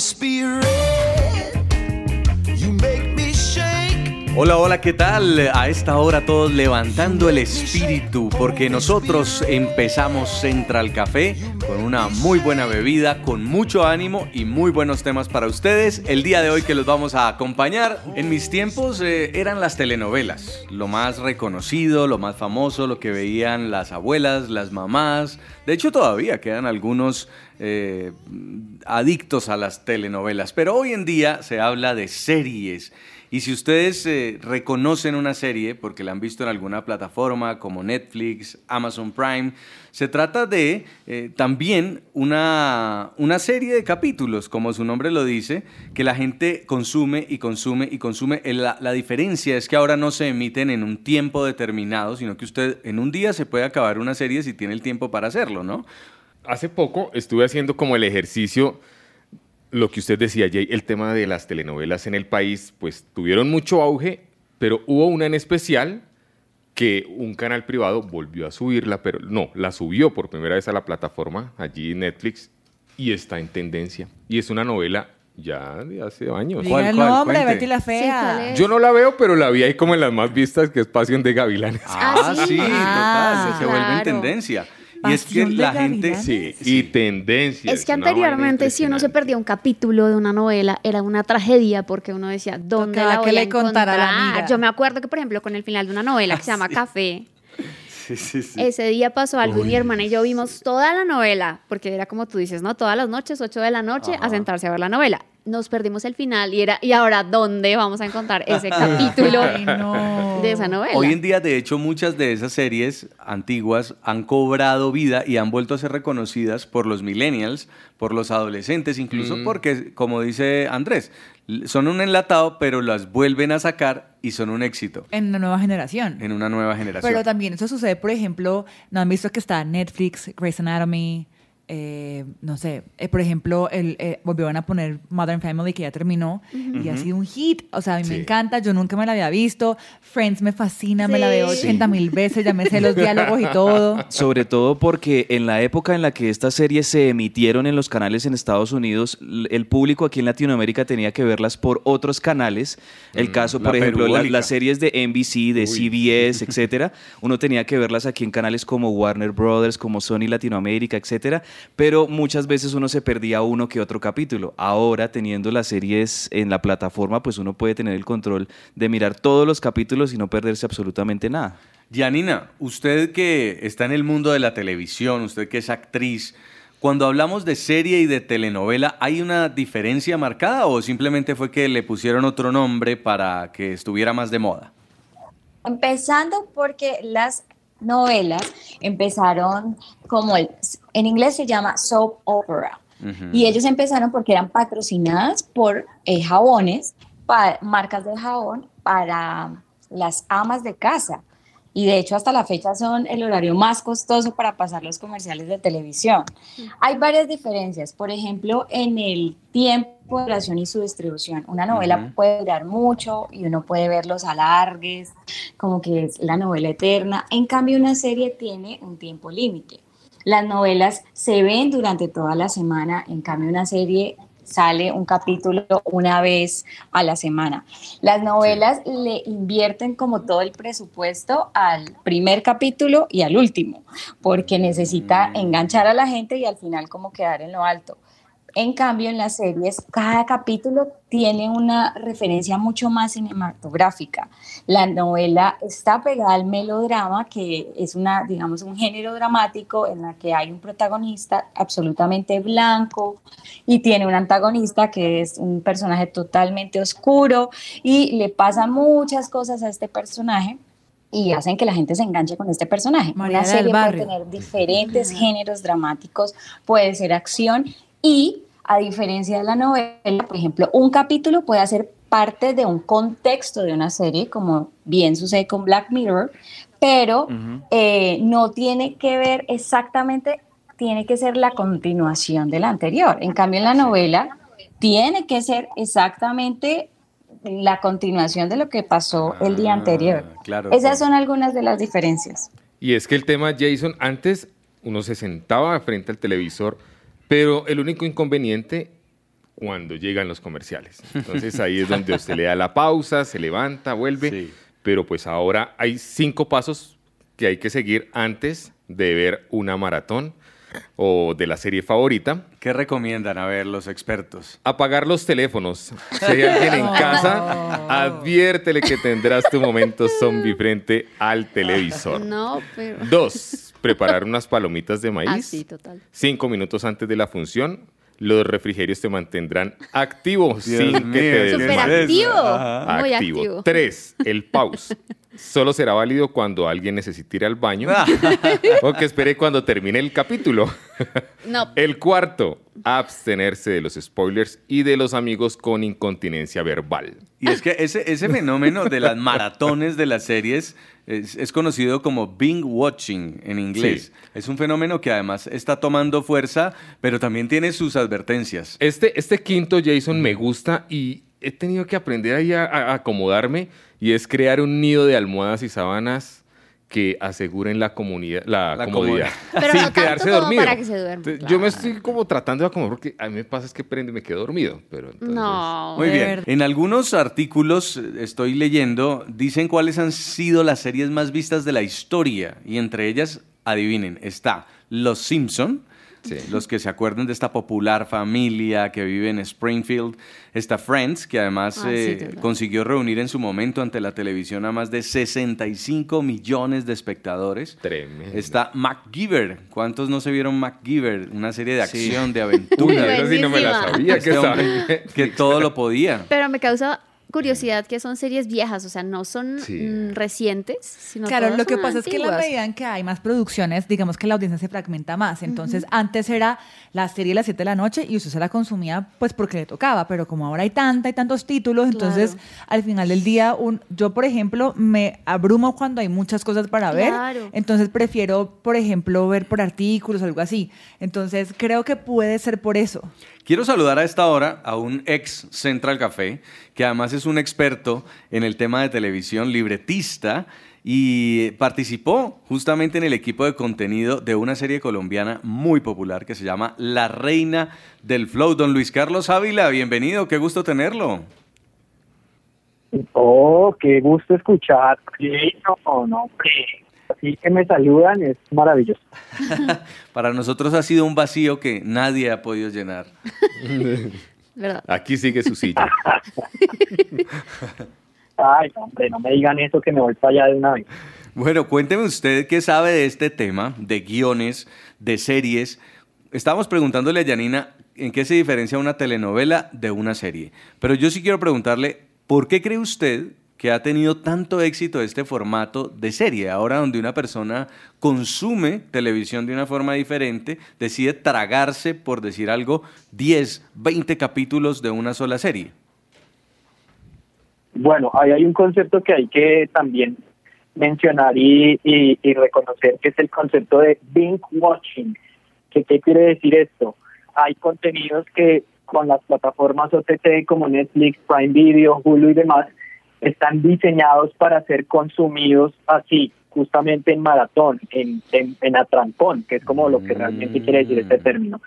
Spirit. Hola, hola, ¿qué tal? A esta hora todos levantando el espíritu porque nosotros empezamos Central Café con una muy buena bebida, con mucho ánimo y muy buenos temas para ustedes. El día de hoy que los vamos a acompañar, en mis tiempos eh, eran las telenovelas, lo más reconocido, lo más famoso, lo que veían las abuelas, las mamás. De hecho todavía quedan algunos eh, adictos a las telenovelas, pero hoy en día se habla de series. Y si ustedes eh, reconocen una serie, porque la han visto en alguna plataforma como Netflix, Amazon Prime, se trata de eh, también una, una serie de capítulos, como su nombre lo dice, que la gente consume y consume y consume. La, la diferencia es que ahora no se emiten en un tiempo determinado, sino que usted en un día se puede acabar una serie si tiene el tiempo para hacerlo, ¿no? Hace poco estuve haciendo como el ejercicio lo que usted decía, Jay, el tema de las telenovelas en el país, pues tuvieron mucho auge, pero hubo una en especial que un canal privado volvió a subirla, pero no, la subió por primera vez a la plataforma, allí Netflix, y está en tendencia. Y es una novela ya de hace años. ¿Cuál, Diga el cuál? nombre, Cuente. Betty la Sí, ¿cuál fea. Yo no la veo, pero la vi ahí como en las más vistas, que es Pasión de Gavilanes. Ah, Ah, sí, sí. Ah, total, se vuelve en tendencia. Y es que la gente... Sí, y tendencia. Es que anteriormente si uno se perdía un capítulo de una novela era una tragedia porque uno decía, ¿dónde la que voy a le contara a la amiga. Yo me acuerdo que, por ejemplo, con el final de una novela que se llama Café, Sí, sí, sí. ese día pasó algo y mi hermana y yo vimos toda la novela, porque era como tú dices, ¿no? Todas las noches, 8 de la noche, Ajá. a sentarse a ver la novela. Nos perdimos el final y era, ¿y ahora dónde vamos a encontrar ese capítulo Ay, no. de esa novela? Hoy en día, de hecho, muchas de esas series antiguas han cobrado vida y han vuelto a ser reconocidas por los millennials, por los adolescentes, incluso Mm. porque, como dice Andrés, son un enlatado, pero las vuelven a sacar y son un éxito En la nueva generación. en una nueva generación. Pero también eso sucede, por ejemplo, ¿no han visto que está Netflix, Grey's Anatomy? Eh, no sé, eh, por ejemplo, el, eh, volvieron a poner Modern Family que ya terminó y ha sido un hit. O sea, a mí me encanta, yo nunca me la había visto. Friends me fascina, me la veo Sí. 80 mil veces, ya me sé los diálogos y todo. Sobre todo porque en la época en la que estas series se emitieron en los canales en Estados Unidos, el público aquí en Latinoamérica tenía que verlas por otros canales. El Mm, caso, la por ejemplo, la- las series de NBC, de CBS, etcétera, uno tenía que verlas aquí en canales como Warner Brothers, como Sony Latinoamérica, etcétera, pero muchas veces uno se perdía uno que otro capítulo. Ahora, teniendo las series en la plataforma, pues uno puede tener el control de mirar todos los capítulos y no perderse absolutamente nada. Janina, usted que está en el mundo de la televisión, usted que es actriz, cuando hablamos de serie y de telenovela, ¿hay una diferencia marcada o simplemente fue que le pusieron otro nombre para que estuviera más de moda? Empezando porque las novelas empezaron como el- en inglés se llama soap opera. Y ellos empezaron porque eran patrocinadas por eh, jabones, pa- marcas de jabón para las amas de casa. Y de hecho hasta la fecha son el horario más costoso para pasar los comerciales de televisión. Hay varias diferencias. Por ejemplo, en el tiempo de duración y su distribución. Una novela puede durar mucho y uno puede ver los alargues, como que es la novela eterna. En cambio, una serie tiene un tiempo límite. Las novelas se ven durante toda la semana, en cambio una serie sale un capítulo una vez a la semana. Las novelas le invierten como todo el presupuesto al primer capítulo y al último, porque necesita Mm. enganchar a la gente y al final como quedar en lo alto. En cambio, en las series, cada capítulo tiene una referencia mucho más cinematográfica. La novela está pegada al melodrama, que es una, digamos, un género dramático en la que hay un protagonista absolutamente blanco y tiene un antagonista que es un personaje totalmente oscuro y le pasan muchas cosas a este personaje y hacen que la gente se enganche con este personaje. Mariana Una serie puede tener diferentes géneros dramáticos, puede ser acción y a diferencia de la novela, por ejemplo, un capítulo puede hacer parte de un contexto de una serie, como bien sucede con Black Mirror, pero eh, no tiene que ver exactamente, tiene que ser la continuación de la anterior. En cambio, en la novela tiene que ser exactamente la continuación de lo que pasó el día Ah, anterior. claro, Esas claro. son algunas de las diferencias. Y es que el tema, Jason, antes uno se sentaba frente al televisor, pero el único inconveniente cuando llegan los comerciales. Entonces ahí es donde usted le da la pausa, se levanta, vuelve. Sí. Pero pues ahora hay cinco pasos que hay que seguir antes de ver una maratón o de la serie favorita. ¿Qué recomiendan a ver los expertos? Apagar los teléfonos. Si hay alguien en casa, adviértele que tendrás tu momento zombie frente al televisor. No, pero... Dos, preparar unas palomitas de maíz. Ah, sí, total. Cinco minutos antes de la función. Los refrigerios te mantendrán activo sin mío, que te. Súper activo. Muy activo. Tres, el pause. Solo será válido cuando alguien necesite ir al baño o que espere cuando termine el capítulo. No, El cuarto, abstenerse de los spoilers y de los amigos con incontinencia verbal. Y es que ese, ese fenómeno de las maratones de las series es, es conocido como Bing Watching en inglés. Es un fenómeno que además está tomando fuerza, pero también tiene sus advertencias. Este, este quinto Jason me gusta y he tenido que aprender ahí a, a acomodarme y es crear un nido de almohadas y sábanas que aseguren la, comunidad, la, La comodidad Pero sin no quedarse dormido. para que se duerma, Entonces, Yo me estoy como tratando de acomodar porque a mí me pasa es que prendo y me quedo dormido. Pero entonces- no. Muy bien. verdad. En algunos artículos eh, estoy leyendo, dicen cuáles han sido las series más vistas de la historia. Y entre ellas, adivinen, está Los Simpson. Sí. Los que se acuerden de esta popular familia que vive en Springfield. Está Friends, que además Ah, sí, eh, consiguió reunir en su momento ante la televisión a más de 65 millones de espectadores. Tremendo. Está MacGyver. ¿Cuántos no se vieron MacGyver? Una serie de Sí. acción, de Uy, aventura. esa sí no me la sabía. Este que hombre estaba- que todo lo podía. Pero me causa curiosidad que son series viejas, o sea, no son Sí. mm, recientes, sino Claro, lo que pasa es que en la medida en que hay más producciones, digamos que la audiencia se fragmenta más. Entonces, antes era la serie a las 7 de la noche y usted se la consumía pues porque le tocaba, pero como ahora hay tanta y tantos títulos, entonces Claro. al final del día, un, yo por ejemplo me abrumo cuando hay muchas cosas para ver, Claro. entonces prefiero, por ejemplo, ver por artículos o algo así. Entonces, creo que puede ser por eso. Quiero saludar a esta hora a un ex Central Café, que además es un experto en el tema de televisión, libretista, y participó justamente en el equipo de contenido de una serie colombiana muy popular que se llama La Reina del Flow. Don Luis Carlos Ávila, bienvenido, qué gusto tenerlo. Oh, qué gusto escuchar. Sí, no, no. Así que me saludan, es maravilloso. Para nosotros ha sido un vacío que nadie ha podido llenar. ¿Verdad? Aquí sigue su silla. Ay, no, hombre, no me digan eso que me voy para allá de una vez. Bueno, cuénteme usted qué sabe de este tema, de guiones, de series. Estábamos preguntándole a Yanina en qué se diferencia una telenovela de una serie. Pero yo sí quiero preguntarle, ¿por qué cree usted que ha tenido tanto éxito este formato de serie? Ahora donde una persona consume televisión de una forma diferente, decide tragarse, por decir algo, 10, 20 capítulos de una sola serie. Bueno, ahí hay un concepto que hay que también mencionar y, y- y reconocer, que es el concepto de binge watching. ¿Qué, ¿Qué quiere decir esto? Hay contenidos que con las plataformas OTT como Netflix, Prime Video, Hulu y demás, están diseñados para ser consumidos así, justamente en maratón, en, en, en atrancón, que es como lo que realmente quiere decir este término.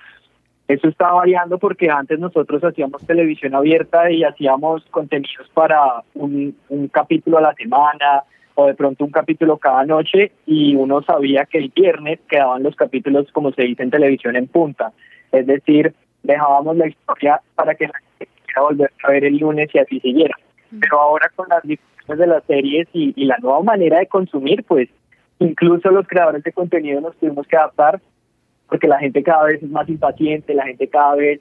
Eso está variando porque antes nosotros hacíamos televisión abierta y hacíamos contenidos para un, un capítulo a la semana o de pronto un capítulo cada noche y uno sabía que el viernes quedaban los capítulos, como se dice en televisión, en punta. Es decir, dejábamos la historia para que la gente volver a ver el lunes y así siguiera. Pero ahora con las diferencias de las series y, y la nueva manera de consumir, pues incluso los creadores de contenido nos tuvimos que adaptar porque la gente cada vez es más impaciente, la gente cada vez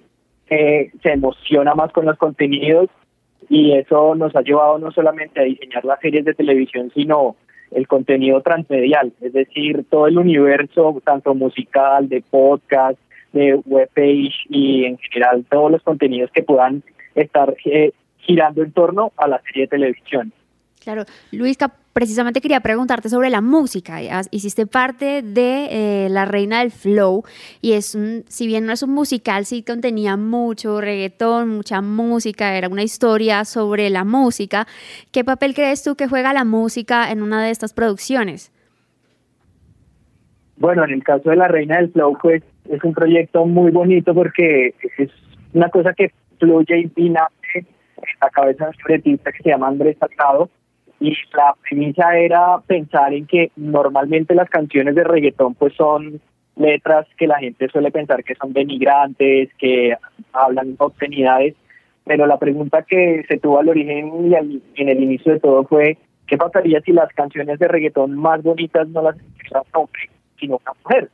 eh, se emociona más con los contenidos y eso nos ha llevado no solamente a diseñar las series de televisión, sino el contenido transmedial, es decir, todo el universo, tanto musical, de podcast, de webpage y en general todos los contenidos que puedan estar eh, girando en torno a la serie de televisión. Claro, Luisca, precisamente quería preguntarte sobre la música. Hiciste parte de eh, La Reina del Flow y es un, si bien no es un musical, sí contenía mucho reggaetón, mucha música, era una historia sobre la música. ¿Qué papel crees tú que juega la música en una de estas producciones? Bueno, en el caso de La Reina del Flow, pues es un proyecto muy bonito porque es una cosa que fluye y en la cabeza de un libretista que se llama Andrés Salgado y la premisa era pensar en que normalmente las canciones de reggaetón pues son letras que la gente suele pensar que son denigrantes, que hablan obscenidades, pero la pregunta que se tuvo al origen y al- en el inicio de todo fue ¿qué pasaría si las canciones de reggaetón más bonitas no las escribiera un hombre, sino una mujer?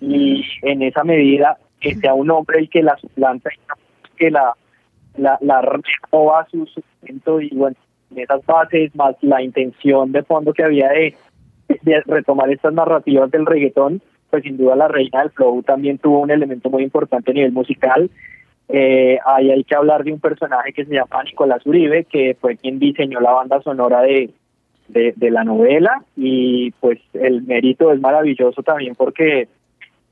Y en esa medida que sea un hombre el que la suplanta y que la la, la roba a su sustento y bueno, en esas bases más la intención de fondo que había de, de retomar estas narrativas del reggaetón, pues sin duda la reina del flow también tuvo un elemento muy importante a nivel musical. Eh, ahí hay que hablar de un personaje que se llama Nicolás Uribe, que fue quien diseñó la banda sonora de, de, de la novela y pues el mérito es maravilloso también porque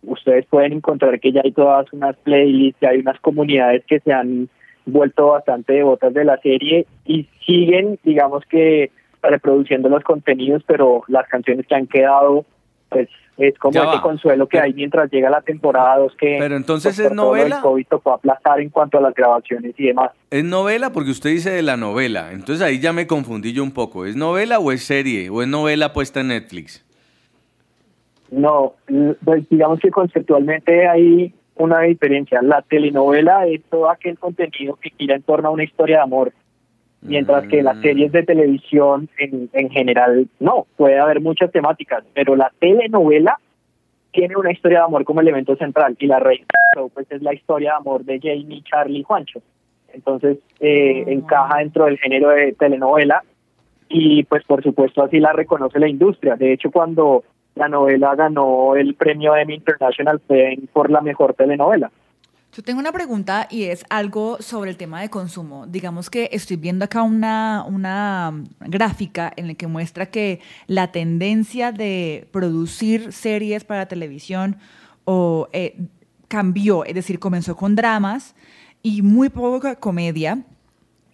ustedes pueden encontrar que ya hay todas unas playlists, ya hay unas comunidades que se han vuelto bastante devotas de la serie y siguen, digamos que, reproduciendo los contenidos, pero las canciones que han quedado, pues es como ese consuelo que Pero- hay mientras llega la temporada 2 que Pero entonces pues, es lo del novela. COVID tocó aplazar en cuanto a las grabaciones y demás. Es novela porque usted dice de la novela. Entonces ahí ya me confundí yo un poco. ¿Es novela o es serie? ¿O es novela puesta en Netflix? No, pues digamos que conceptualmente hay una diferencia. La telenovela es todo aquel contenido que gira en torno a una historia de amor, mientras que las Mm. series de televisión en, en general no, puede haber muchas temáticas, pero la telenovela tiene una historia de amor como elemento central y la reina pues es la historia de amor de Jamie, Charlie y Juancho. Entonces eh, encaja dentro del género de telenovela y pues por supuesto así la reconoce la industria. De hecho, cuando la novela ganó el premio Emmy International en- por la mejor telenovela. Yo tengo una pregunta y es algo sobre el tema de consumo. Digamos que estoy viendo acá una, una gráfica en la que muestra que la tendencia de producir series para televisión o, eh, cambió, es decir, comenzó con dramas y muy poca comedia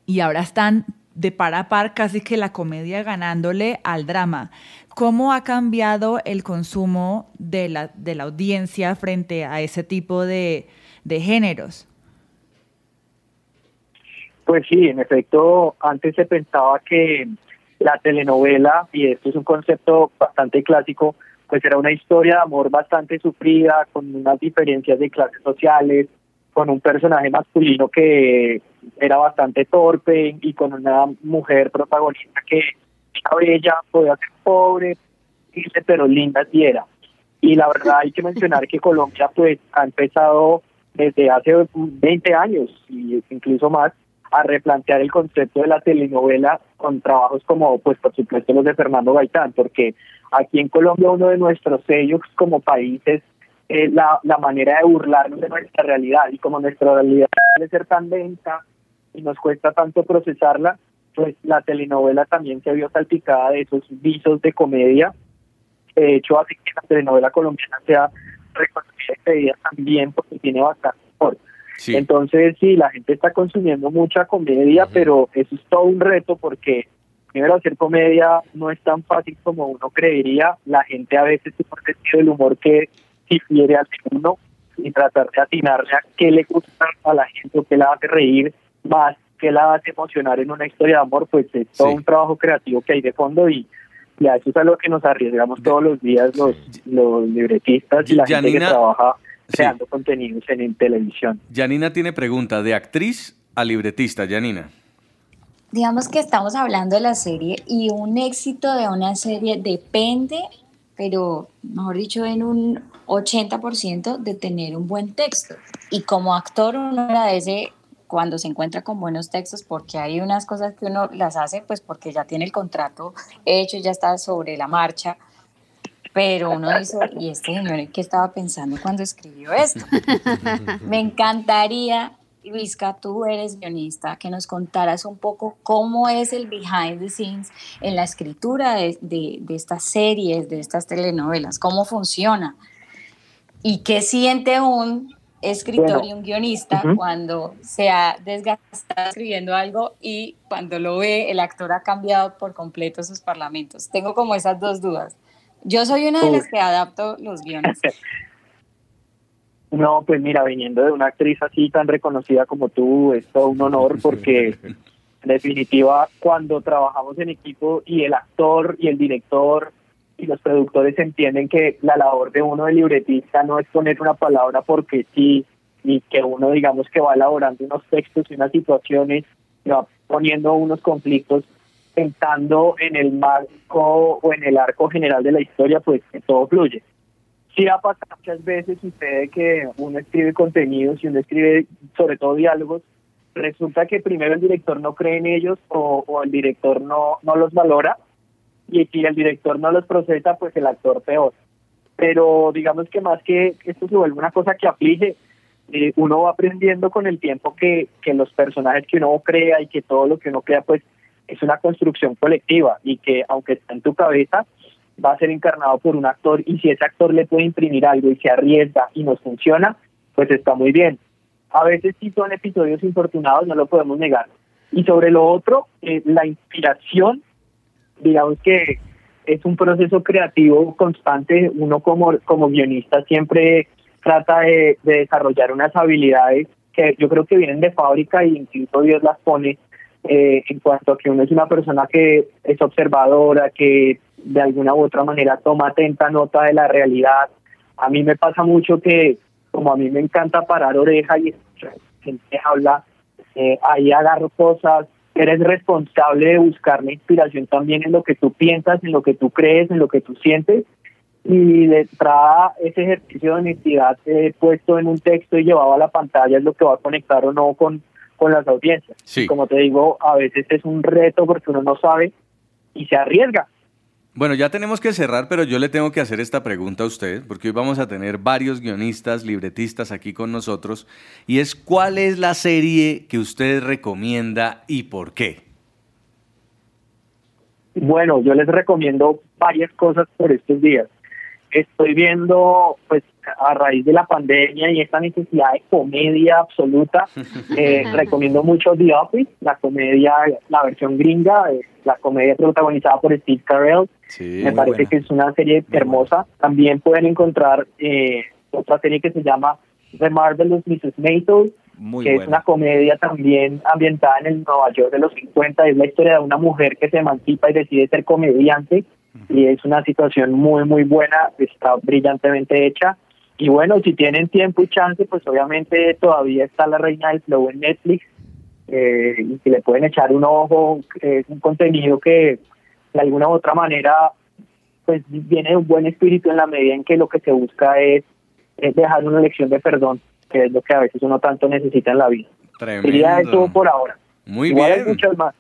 y ahora están de par a par casi que la comedia ganándole al drama. ¿Cómo ha cambiado el consumo de la, de la audiencia frente a ese tipo de, de géneros? Pues sí, en efecto, antes se pensaba que la telenovela, y esto es un concepto bastante clásico, pues era una historia de amor bastante sufrida, con unas diferencias de clases sociales, con un personaje masculino que era bastante torpe y con una mujer protagonista que era bella, podía ser pobre, pero linda sí era. Y la verdad hay que mencionar que Colombia pues ha empezado desde hace 20 años y incluso más a replantear el concepto de la telenovela con trabajos como pues por supuesto los de Fernando Gaitán, porque aquí en Colombia uno de nuestros sellos como país es eh, la, la manera de burlarnos de nuestra realidad y como nuestra realidad suele ser tan lenta y nos cuesta tanto procesarla, pues la telenovela también se vio salpicada de esos visos de comedia que de hecho hace que la telenovela colombiana sea reconocida y pedida también porque tiene bastante humor. Sí. Entonces, sí, la gente está consumiendo mucha comedia, pero eso es todo un reto porque primero hacer comedia no es tan fácil como uno creería. La gente a veces tiene un sentido del humor que difiere al uno y tratar de atinarle a qué le gusta a la gente o qué la hace reír más que la hace emocionar en una historia de amor, pues es todo Sí. un trabajo creativo que hay de fondo y, y a eso es a lo que nos arriesgamos todos los días los, los libretistas y la gente que Janina, trabaja sí. creando contenidos en, en televisión. Janina tiene pregunta de actriz a libretista. Janina. Digamos que estamos hablando de la serie y un éxito de una serie depende, pero mejor dicho, en un 80% de tener un buen texto. Y como actor uno agradece cuando se encuentra con buenos textos porque hay unas cosas que uno las hace pues porque ya tiene el contrato hecho, ya está sobre la marcha. Pero uno dice, ¿y este señor qué estaba pensando cuando escribió esto? Me encantaría, Luisca, tú eres guionista, que nos contaras un poco cómo es el behind the scenes en la escritura de, de- de estas series, de estas telenovelas, cómo funciona y qué siente un escritor y un guionista cuando se ha desgastado escribiendo algo y cuando lo ve el actor ha cambiado por completo sus parlamentos. Tengo como esas dos dudas. Yo soy una de las que adapto los guiones No, pues mira, viniendo de una actriz así tan reconocida como tú, es todo un honor porque en definitiva cuando trabajamos en equipo y el actor y el director y los productores entienden que la labor de uno de libretista no es poner una palabra porque sí y que uno digamos que va elaborando unos textos y unas situaciones poniendo unos conflictos pensando en el marco o en el arco general de la historia, pues todo fluye. Sí ha pasado muchas veces, sucede que uno escribe contenidos y uno escribe sobre todo diálogos, resulta que primero el director no cree en ellos o, o el director no, no los valora y si el director no los procesa, pues el actor peor. Pero digamos que más que esto se vuelve una cosa que aflige, eh, uno va aprendiendo con el tiempo que, que los personajes que uno crea y que todo lo que uno crea, pues es una construcción colectiva y que aunque está en tu cabeza, va a ser encarnado por un actor y si ese actor le puede imprimir algo y se arriesga y nos funciona, pues está muy bien. A veces sí son episodios infortunados, no lo podemos negar. Y sobre lo otro, eh, la inspiración, digamos que es un proceso creativo constante. Uno como, como guionista siempre trata de, de desarrollar unas habilidades que yo creo que vienen de fábrica y incluso Dios las pone eh, en cuanto a que uno es una persona que es observadora, que de alguna u otra manera toma atenta nota de la realidad. A mí me pasa mucho que como a mí me encanta parar oreja y escuchar gente habla, eh, ahí agarro cosas, eres responsable de buscar la inspiración también en lo que tú piensas, en lo que tú crees, en lo que tú sientes y de entrada ese ejercicio de honestidad eh, puesto en un texto y llevado a la pantalla es lo que va a conectar o no con, con las audiencias. Sí. Como te digo, a veces es un reto porque uno no sabe y se arriesga. Bueno, ya tenemos que cerrar, pero yo le tengo que hacer esta pregunta a usted, porque hoy vamos a tener varios guionistas, libretistas aquí con nosotros, y es ¿cuál es la serie que usted recomienda y por qué? Bueno, yo les recomiendo varias cosas por estos días. Estoy viendo, pues, a raíz de la pandemia y esta necesidad de comedia absoluta, eh, recomiendo mucho The Office, la comedia, la versión gringa, eh, la comedia protagonizada por Steve Carell. Sí, Me parece que es una serie hermosa. También pueden encontrar eh, otra serie que se llama The Marvelous Mrs. Maisel, Muy que es una comedia también ambientada en el Nueva York de los 50. Es la historia de una mujer que se emancipa y decide ser comediante. Y es una situación muy, muy buena. Está brillantemente hecha. Y bueno, si tienen tiempo y chance, pues obviamente todavía está La Reina del Flow en Netflix. eh, y si le pueden echar un ojo, es un contenido que de alguna u otra manera pues viene de un buen espíritu en la medida en que lo que se busca es, es dejar una lección de perdón, que es lo que a veces uno tanto necesita en la vida. Sería eso Tremendo. por ahora. Muy Igual hay bien. muchas más.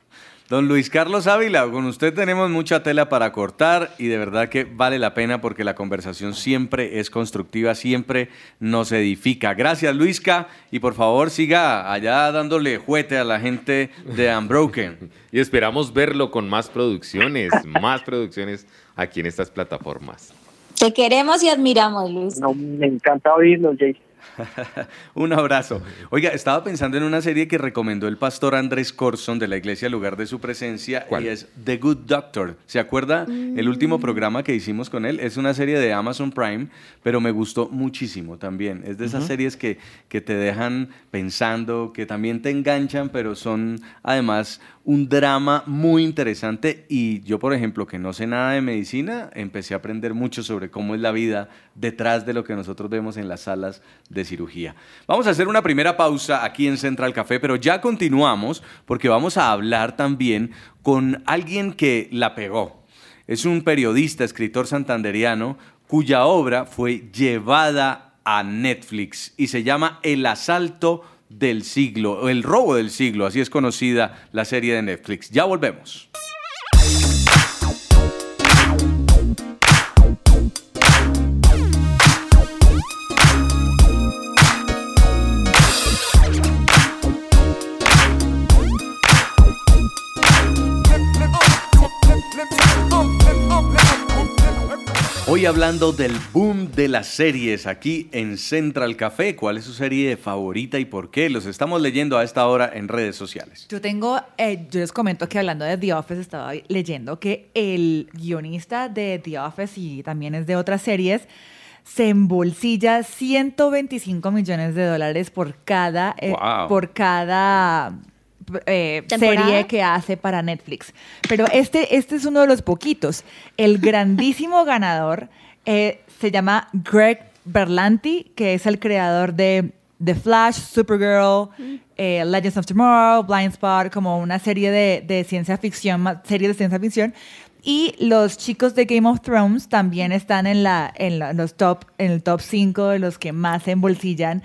Don Luis Carlos Ávila, con usted tenemos mucha tela para cortar y de verdad que vale la pena porque la conversación siempre es constructiva, siempre nos edifica. Gracias Luisca y por favor siga allá dándole juete a la gente de Unbroken. Y esperamos verlo con más producciones, más producciones aquí en estas plataformas. Te queremos y admiramos, Luis. No, me encanta oírlos, Jason. Un abrazo. Oiga, estaba pensando en una serie que recomendó el pastor Andrés Corson de la iglesia Lugar de su Presencia ¿Cuál? y es The Good Doctor. ¿Se acuerda el último programa que hicimos con él? Es una serie de Amazon Prime, pero me gustó muchísimo también. Es de esas series que, que te dejan pensando, que también te enganchan, pero son además un drama muy interesante y yo, por ejemplo, que no sé nada de medicina, empecé a aprender mucho sobre cómo es la vida detrás de lo que nosotros vemos en las salas de cirugía. Vamos a hacer una primera pausa aquí en Central Café, pero ya continuamos porque vamos a hablar también con alguien que la pegó. Es un periodista, escritor santanderiano, cuya obra fue llevada a Netflix y se llama El asalto del siglo, El robo del siglo, así es conocida la serie de Netflix. Ya volvemos. Hoy hablando del boom de las series aquí en Central Café. ¿Cuál es su serie favorita y por qué? Los estamos leyendo a esta hora en redes sociales. Yo tengo, eh, yo les comento que hablando de The Office estaba leyendo que el guionista de The Office y también es de otras series, se embolsilla 125 millones de dólares por cada, eh, por cada eh, serie que hace para Netflix. Pero este, este es uno de los poquitos. El grandísimo ganador eh, se llama Greg Berlanti, que es el creador de The Flash, Supergirl, eh, Legends of Tomorrow, Blind Spot, como una serie de, de ciencia ficción, serie de ciencia ficción. Y los chicos de Game of Thrones también están en, la, en la- los top, en el top 5 de los que más se embolsillan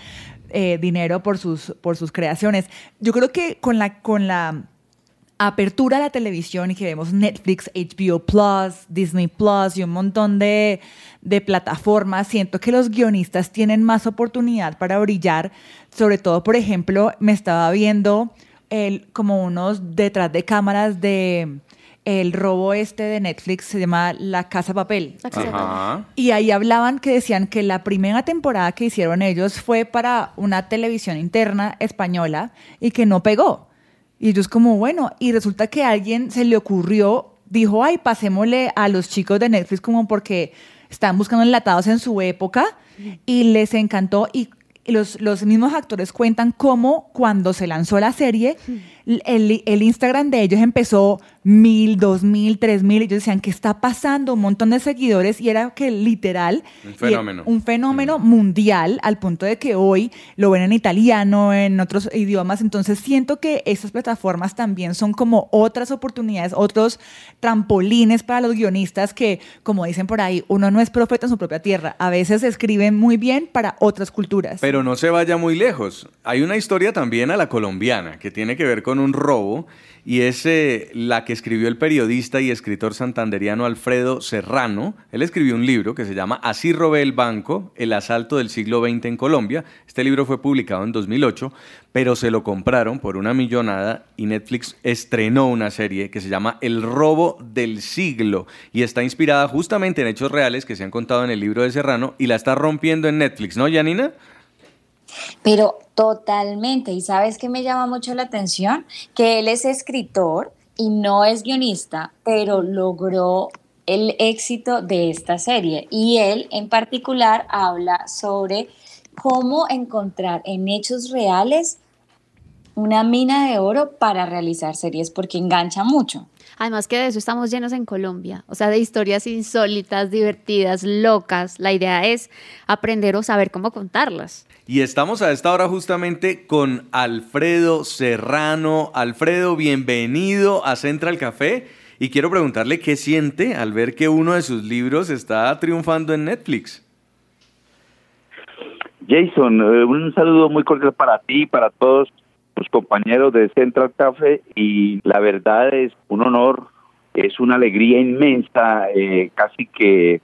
eh, dinero por sus, por sus creaciones. Yo creo que con la, con la apertura a la televisión y que vemos Netflix, HBO Plus, Disney Plus y un montón de, de plataformas, siento que los guionistas tienen más oportunidad para brillar. Sobre todo, por ejemplo, me estaba viendo el, como unos detrás de cámaras de el robo este de Netflix, se llama La Casa Papel. La casa papel. Y ahí hablaban que decían que la primera temporada que hicieron ellos fue para una televisión interna española y que no pegó. Y ellos como, bueno, y resulta que a alguien se le ocurrió, dijo, ay, pasémosle a los chicos de Netflix como porque están buscando enlatados en su época y les encantó y los, los mismos actores cuentan cómo cuando se lanzó la serie, el, el Instagram de ellos empezó mil, dos mil, tres mil. Ellos decían, ¿qué está pasando? Un montón de seguidores y era que literal... Un fenómeno. Un fenómeno mundial al punto de que hoy lo ven en italiano, en otros idiomas. Entonces siento que esas plataformas también son como otras oportunidades, otros trampolines para los guionistas que, como dicen por ahí, uno no es profeta en su propia tierra. A veces escriben muy bien para otras culturas. Pero no se vaya muy lejos. Hay una historia también a la colombiana que tiene que ver con un robo y es eh, la que escribió el periodista y escritor santanderiano Alfredo Serrano. Él escribió un libro que se llama Así robé el banco, el asalto del siglo XX en Colombia. Este libro fue publicado en 2008, pero se lo compraron por una millonada y Netflix estrenó una serie que se llama El robo del siglo y está inspirada justamente en hechos reales que se han contado en el libro de Serrano y la está rompiendo en Netflix, ¿no, Janina? Pero totalmente. ¿Y sabes qué me llama mucho la atención? Que él es escritor y no es guionista, pero logró el éxito de esta serie. Y él en particular habla sobre cómo encontrar en hechos reales una mina de oro para realizar series, porque engancha mucho. Además que de eso estamos llenos en Colombia, o sea, de historias insólitas, divertidas, locas. La idea es aprender o saber cómo contarlas. Y estamos a esta hora justamente con Alfredo Serrano. Alfredo, bienvenido a Central Café. Y quiero preguntarle qué siente al ver que uno de sus libros está triunfando en Netflix. Jason, eh, un saludo muy cordial para ti y para todos compañeros de Central Café y la verdad es un honor, es una alegría inmensa, eh, casi que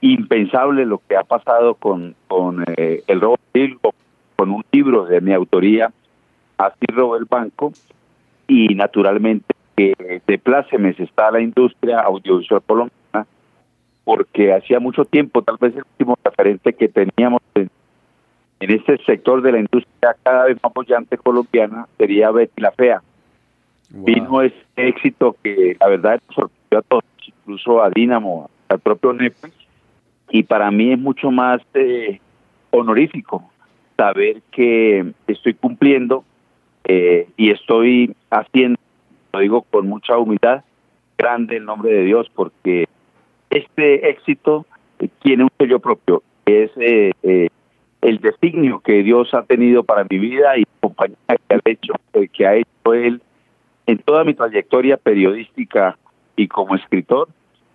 impensable lo que ha pasado con, con eh, el robo del con un libro de mi autoría, Así robó el banco, y naturalmente que de plácemes está la industria audiovisual colombiana, porque hacía mucho tiempo, tal vez el último referente que teníamos en, en este sector de la industria cada vez más bollante colombiana sería Betty la Fea. Vino ese éxito que la verdad sorprendió a todos, incluso a Dynamo, al propio Netflix, y para mí es mucho más eh, honorífico saber que estoy cumpliendo eh, y estoy haciendo, lo digo con mucha humildad, grande el nombre de Dios, porque este éxito tiene un sello propio, que es eh, eh, el designio que Dios ha tenido para mi vida y compañía que ha hecho, eh, que ha hecho Él en toda mi trayectoria periodística y como escritor.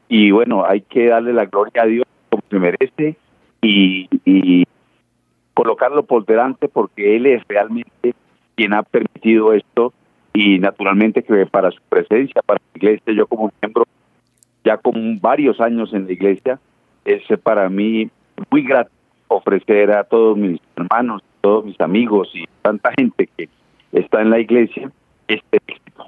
Y bueno, hay que darle la gloria a Dios como se merece y, y colocarlo por delante porque Él es realmente quien ha permitido esto y naturalmente que para su presencia, para la iglesia, yo como miembro ya con varios años en la iglesia, es para mí muy grato ofrecer a todos mis hermanos, todos mis amigos y tanta gente que está en la iglesia este éxito.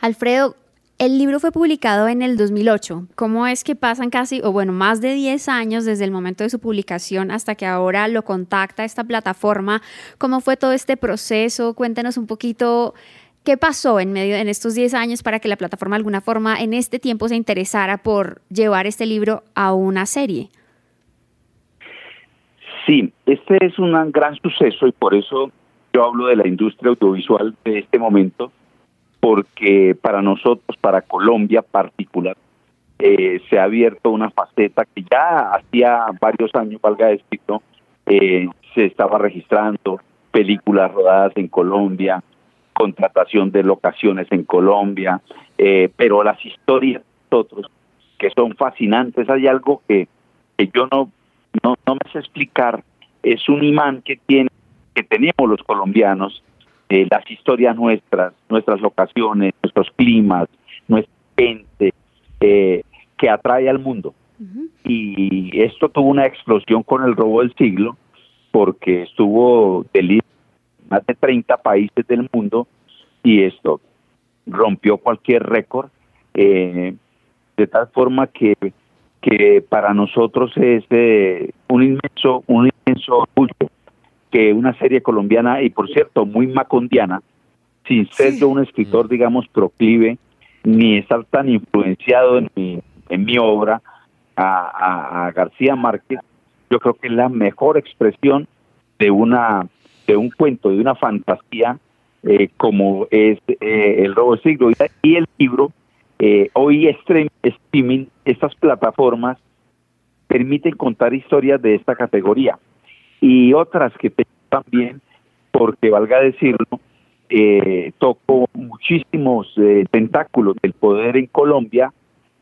Alfredo, el libro fue publicado en el 2008. ¿Cómo es que pasan casi, o bueno, más de 10 años desde el momento de su publicación hasta que ahora lo contacta esta plataforma? ¿Cómo fue todo este proceso? Cuéntanos un poquito qué pasó en medio en estos 10 años para que la plataforma de alguna forma en este tiempo se interesara por llevar este libro a una serie. Sí, este es un gran suceso y por eso yo hablo de la industria audiovisual de este momento, porque para nosotros, para Colombia particular, eh, se ha abierto una faceta que ya hacía varios años, valga decirlo, eh, se estaba registrando películas rodadas en Colombia, contratación de locaciones en Colombia, eh, pero las historias de nosotros, que son fascinantes, hay algo que, que yo no, no, no me sé explicar, es un imán que tiene, que tenemos los colombianos, eh, las historias nuestras, nuestras locaciones, nuestros climas, nuestra gente, eh, que atrae al mundo. Y esto tuvo una explosión con el robo del siglo, porque estuvo de más de 30 países del mundo y esto rompió cualquier récord, eh, de tal forma que, que para nosotros es eh, un inmenso, un inmenso orgullo que una serie colombiana, y por cierto, muy macondiana, sin ser yo un escritor, digamos, proclive, ni estar tan influenciado en mi, en mi obra a, a García Márquez, yo creo que es la mejor expresión de una de un cuento, de una fantasía eh, como es eh, El Robo del Siglo y el libro, eh, hoy streaming, estas plataformas permiten contar historias de esta categoría y otras que también, porque valga decirlo, eh, toco muchísimos tentáculos del poder en Colombia,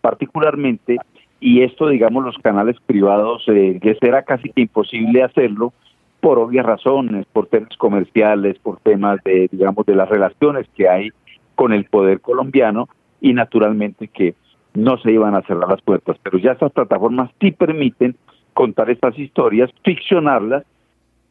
particularmente, y esto, digamos, los canales privados, que será casi que imposible hacerlo, por obvias razones, por temas comerciales, por temas de, digamos, de las relaciones que hay con el poder colombiano y naturalmente que no se iban a cerrar las puertas. Pero ya estas plataformas sí permiten contar estas historias, ficcionarlas,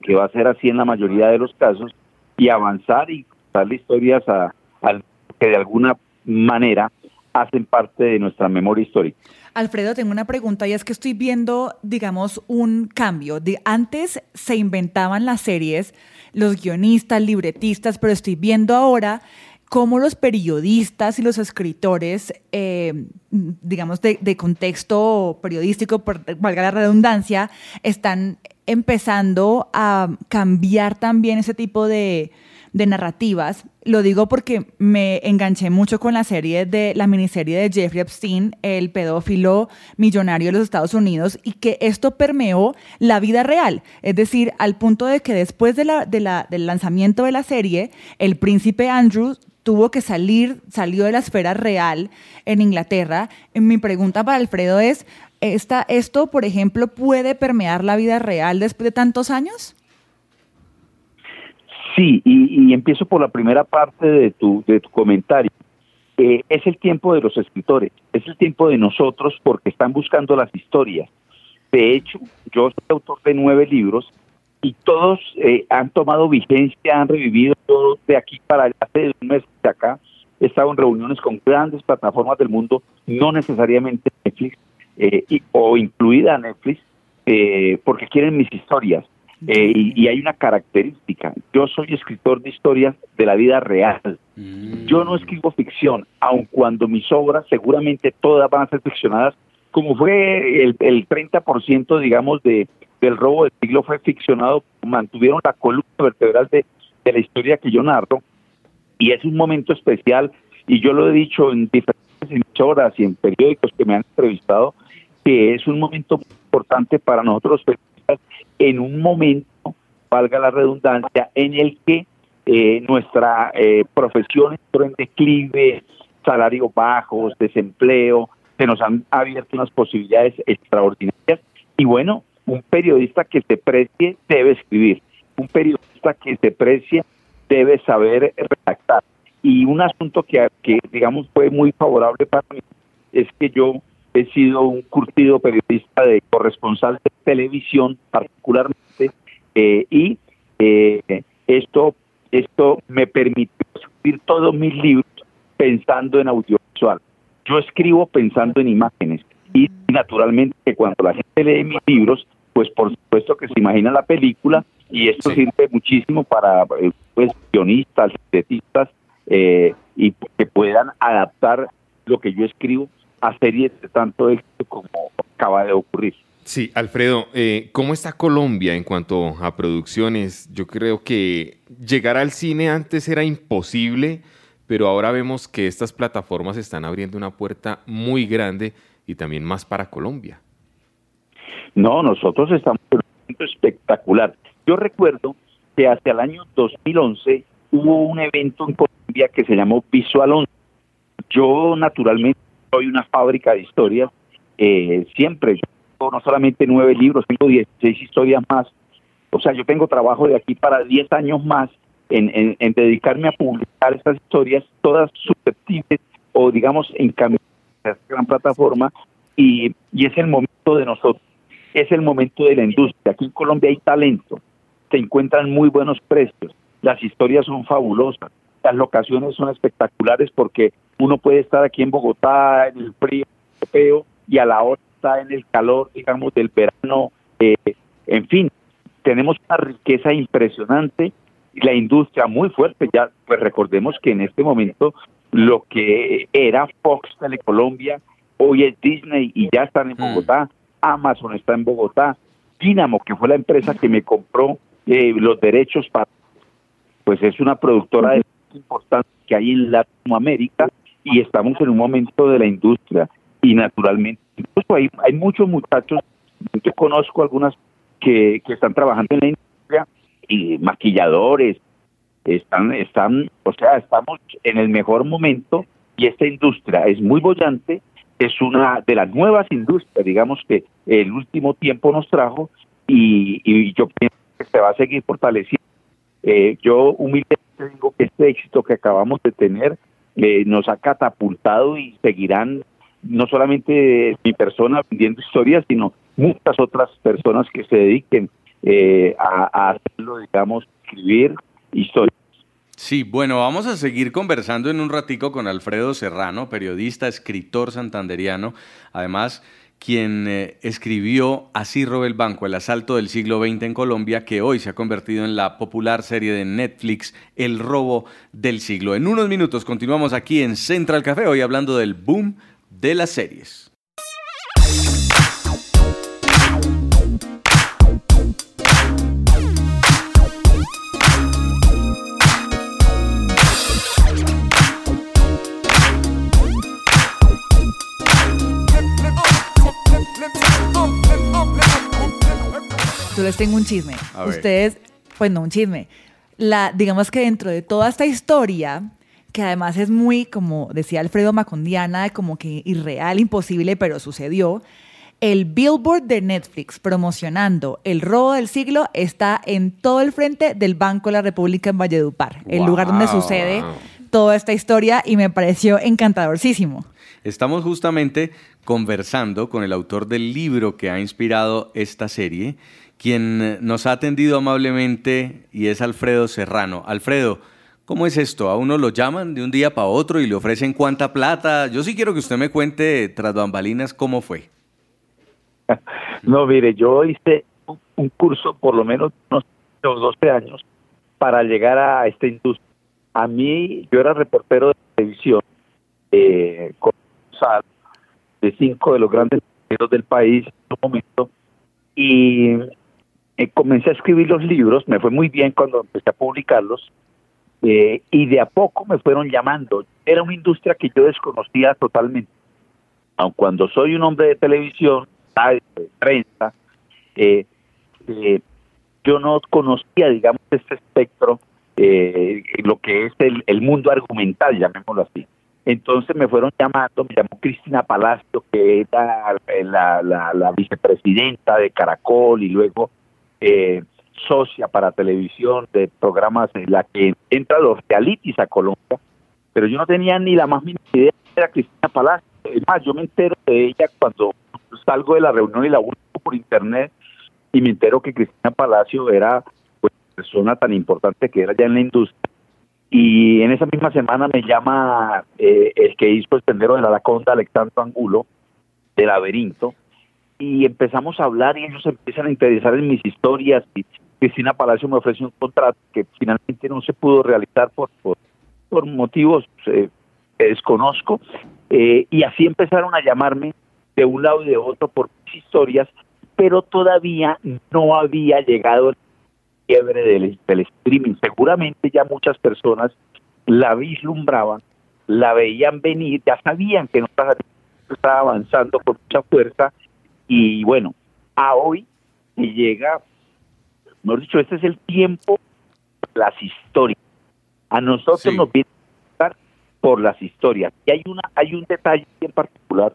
que va a ser así en la mayoría de los casos, y avanzar y contar historias a, a que de alguna manera hacen parte de nuestra memoria histórica. Alfredo, tengo una pregunta y es que estoy viendo, digamos, un cambio. De, antes se inventaban las series, los guionistas, libretistas, pero estoy viendo ahora cómo los periodistas y los escritores, eh, digamos, de, contexto periodístico, valga la redundancia, están empezando a cambiar también ese tipo de, de narrativas. Lo digo porque me enganché mucho con la serie de la miniserie de Jeffrey Epstein, el pedófilo millonario de los Estados Unidos, y que esto permeó la vida real. Es decir, al punto de que después del lanzamiento de la serie, el príncipe Andrew tuvo que salir, salió de la esfera real en Inglaterra. Mi pregunta para Alfredo es, ¿esta, ¿esto, por ejemplo, puede permear la vida real después de tantos años? Sí, y, empiezo por la primera parte de tu, de tu comentario. Eh, es el tiempo de los escritores, es el tiempo de nosotros porque están buscando las historias. De hecho, yo soy autor de nueve libros y todos eh, han tomado vigencia, han revivido todos de aquí para allá, un mes de acá. He estado en reuniones con grandes plataformas del mundo, no necesariamente Netflix eh, o incluida Netflix, porque quieren mis historias. Eh, y, hay una característica, yo soy escritor de historias de la vida real. Mm. Yo no escribo ficción, aun cuando mis obras seguramente todas van a ser ficcionadas, como fue el, el 30% digamos de, del robo del siglo fue ficcionado, mantuvieron la columna vertebral de, de la historia que yo narro y es un momento especial y yo lo he dicho en diferentes emisoras y en periódicos que me han entrevistado que es un momento importante para nosotros los en un momento, valga la redundancia, en el que eh, nuestra eh, profesión entró en declive, salarios bajos, desempleo, se nos han abierto unas posibilidades extraordinarias y bueno, un periodista que se precie debe escribir, un periodista que se precie debe saber redactar. Y un asunto que, que digamos fue muy favorable para mí es que yo he sido un curtido periodista de corresponsal de televisión particularmente eh, y eh, esto esto me permitió escribir todos mis libros pensando en audiovisual. Yo escribo pensando en imágenes y naturalmente que cuando la gente lee mis libros, pues por supuesto que se imagina la película y esto sirve muchísimo para eh, pues guionistas, sintetistas y que puedan adaptar lo que yo escribo a series de tanto éxito como acaba de ocurrir. Sí, Alfredo, eh, ¿cómo está Colombia en cuanto a producciones? Yo creo que llegar al cine antes era imposible, pero ahora vemos que estas plataformas están abriendo una puerta muy grande y también más para Colombia. No, nosotros estamos en un momento espectacular. Yo recuerdo que hacia el año 2011 hubo un evento en Colombia que se llamó Visual 11. Yo naturalmente soy una fábrica de historias, eh, siempre, no solamente nueve libros, tengo 16 historias más. O sea, yo tengo trabajo de aquí para 10 años más en, dedicarme a publicar estas historias, todas susceptibles o digamos en camino a esta gran plataforma y, y es el momento de nosotros, es el momento de la industria. Aquí en Colombia hay talento, se encuentran muy buenos precios, las historias son fabulosas, las locaciones son espectaculares porque uno puede estar aquí en Bogotá en el frío europeo y a la hora está en el calor, digamos, del verano. Eh, en fin, tenemos una riqueza impresionante y la industria muy fuerte. Ya, pues recordemos que en este momento lo que era Fox Telecolombia, hoy es Disney y ya están en mm. Bogotá. Amazon está en Bogotá. Dynamo, que fue la empresa que me compró eh, los derechos para, pues es una productora de importante que hay en Latinoamérica y estamos en un momento de la industria y naturalmente incluso hay, hay muchos muchachos, yo conozco algunas que, que están trabajando en la industria y maquilladores, están, están, o sea, estamos en el mejor momento y esta industria es muy bollante, es una de las nuevas industrias, digamos que el último tiempo nos trajo y, y yo pienso que se va a seguir fortaleciendo. Eh, yo humildemente digo que este éxito que acabamos de tener eh, nos ha catapultado y seguirán no solamente mi persona vendiendo historias, sino muchas otras personas que se dediquen eh, a, hacerlo, digamos, escribir historias. Sí, bueno, vamos a seguir conversando en un ratico con Alfredo Serrano, periodista, escritor santanderiano, además quien eh, escribió Así robé el banco, el asalto del siglo XX en Colombia, que hoy se ha convertido en la popular serie de Netflix, El robo del siglo. En unos minutos continuamos aquí en Central Café, hoy hablando del boom de las series. Les tengo un chisme. Ustedes, pues no un chisme. La, digamos que dentro de toda esta historia, que además es muy, como decía Alfredo Macondiana, como que irreal, imposible, pero sucedió. El billboard de Netflix promocionando el robo del siglo está en todo el frente del Banco de la República en Valledupar, el lugar donde sucede toda esta historia y me pareció encantadorcísimo. Estamos justamente conversando con el autor del libro que ha inspirado esta serie quien nos ha atendido amablemente y es Alfredo Serrano. Alfredo, ¿cómo es esto? ¿A uno lo llaman de un día para otro y le ofrecen cuánta plata? Yo sí quiero que usted me cuente tras bambalinas cómo fue. No, mire, yo hice un curso por lo menos unos 12 años para llegar a esta industria. A mí, yo era reportero de televisión eh, con de cinco de los grandes del país en un momento y eh, comencé a escribir los libros, me fue muy bien cuando empecé a publicarlos, eh, y de a poco me fueron llamando. Era una industria que yo desconocía totalmente. Aun cuando soy un hombre de televisión, de prensa, eh, yo no conocía, digamos, este espectro, lo que es el, mundo argumental, llamémoslo así. Entonces me fueron llamando, me llamó Cristina Palacio, que era la, la vicepresidenta de Caracol y luego eh, socia para televisión de programas en la que entra los realities a Colombia, pero yo no tenía ni la más mínima idea de Cristina Palacio. Es más, yo me entero de ella cuando salgo de la reunión y la busco por internet y me entero que Cristina Palacio era pues persona tan importante que era ya en la industria. Y en esa misma semana me llama eh, el que hizo el Tendero de la Laconda, Alexandro Angulo, de Laberinto, y empezamos a hablar y ellos empiezan a interesar en mis historias y Cristina Palacio me ofrece un contrato que finalmente no se pudo realizar por, por, motivos eh, que desconozco eh, y así empezaron a llamarme de un lado y de otro por mis historias pero todavía no había llegado el quiebre del, del streaming. Seguramente ya muchas personas la vislumbraban, la veían venir, ya sabían que no estaba avanzando con mucha fuerza y bueno, a hoy que llega, mejor dicho, este es el tiempo, las historias. A nosotros Sí. nos viene a por las historias. Y hay una, hay un detalle en particular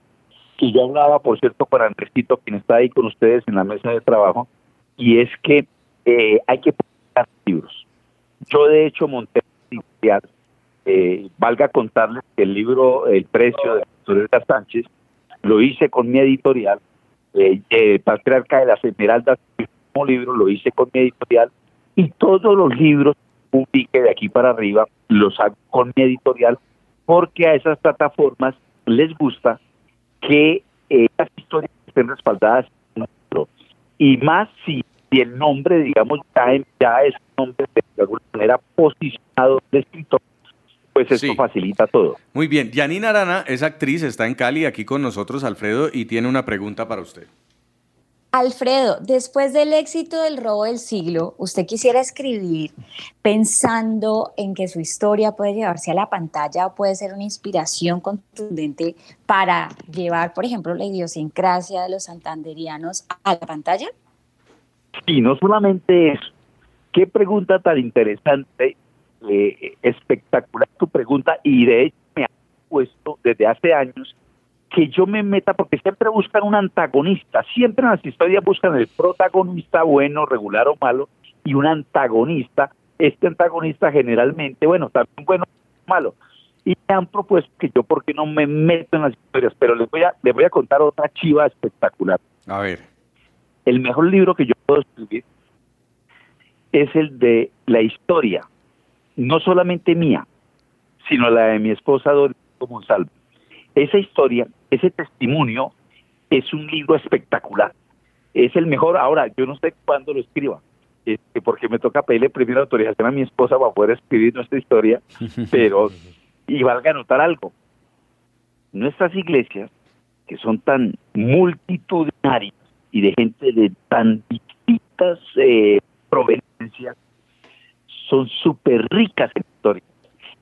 que yo hablaba, por cierto, con Andresito, quien está ahí con ustedes en la mesa de trabajo, y es que eh, hay que publicar libros. Yo, de hecho, monté. Eh, valga contarles que el libro El precio de Victoria Sánchez lo hice con mi editorial. Eh, eh, Patriarca de las Esmeraldas, mismo libro lo hice con mi editorial. Y todos los libros que publique de aquí para arriba los hago con mi editorial porque a esas plataformas les gusta que eh, las historias estén respaldadas en libro. Y más si, el nombre, digamos, ya, ya es un nombre de, de alguna manera posicionado del escritor, pues esto Sí. facilita todo. Muy bien, Janina Arana es actriz, está en Cali aquí con nosotros, Alfredo, y tiene una pregunta para usted. Alfredo, después del éxito del robo del siglo, ¿usted quisiera escribir pensando en que su historia puede llevarse a la pantalla o puede ser una inspiración contundente para llevar, por ejemplo, la idiosincrasia de los santanderianos a la pantalla? Y no solamente eso, qué pregunta tan interesante, eh, espectacular tu pregunta, y de hecho me ha puesto desde hace años que yo me meta, porque siempre buscan un antagonista, siempre en las historias buscan el protagonista bueno, regular o malo, y un antagonista, este antagonista generalmente, bueno, también bueno o malo. Y me han propuesto que yo, ¿por qué no me meto en las historias? Pero les voy a, les voy a contar otra chiva espectacular A ver, el mejor libro que yo puedo escribir es el de la historia, no solamente mía, sino la de mi esposa Doris Monsalvo. Esa historia, ese testimonio, es un libro espectacular. Es el mejor. Ahora, yo no sé cuándo lo escriba, este, porque me toca pedirle primera autorización a mi esposa para poder escribir nuestra historia, pero, y valga anotar algo, nuestras iglesias, que son tan multitudinarias y de gente de tan distintas eh, proveniencias, son súper ricas en historias,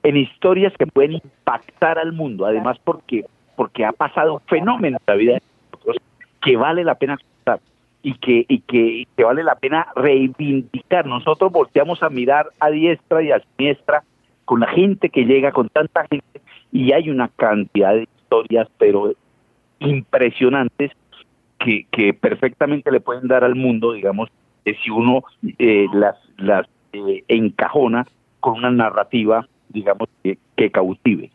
en historias que pueden impactar al mundo, además porque, porque ha pasado un fenómeno en la vida de nosotros que vale la pena contar y que, y que, que vale la pena reivindicar. Nosotros volteamos a mirar a diestra y a siniestra con la gente que llega, con tanta gente, y hay una cantidad de historias, pero impresionantes, que, que perfectamente le pueden dar al mundo, digamos, si uno eh, las, las eh, encajona con una narrativa, digamos, que, que cautive.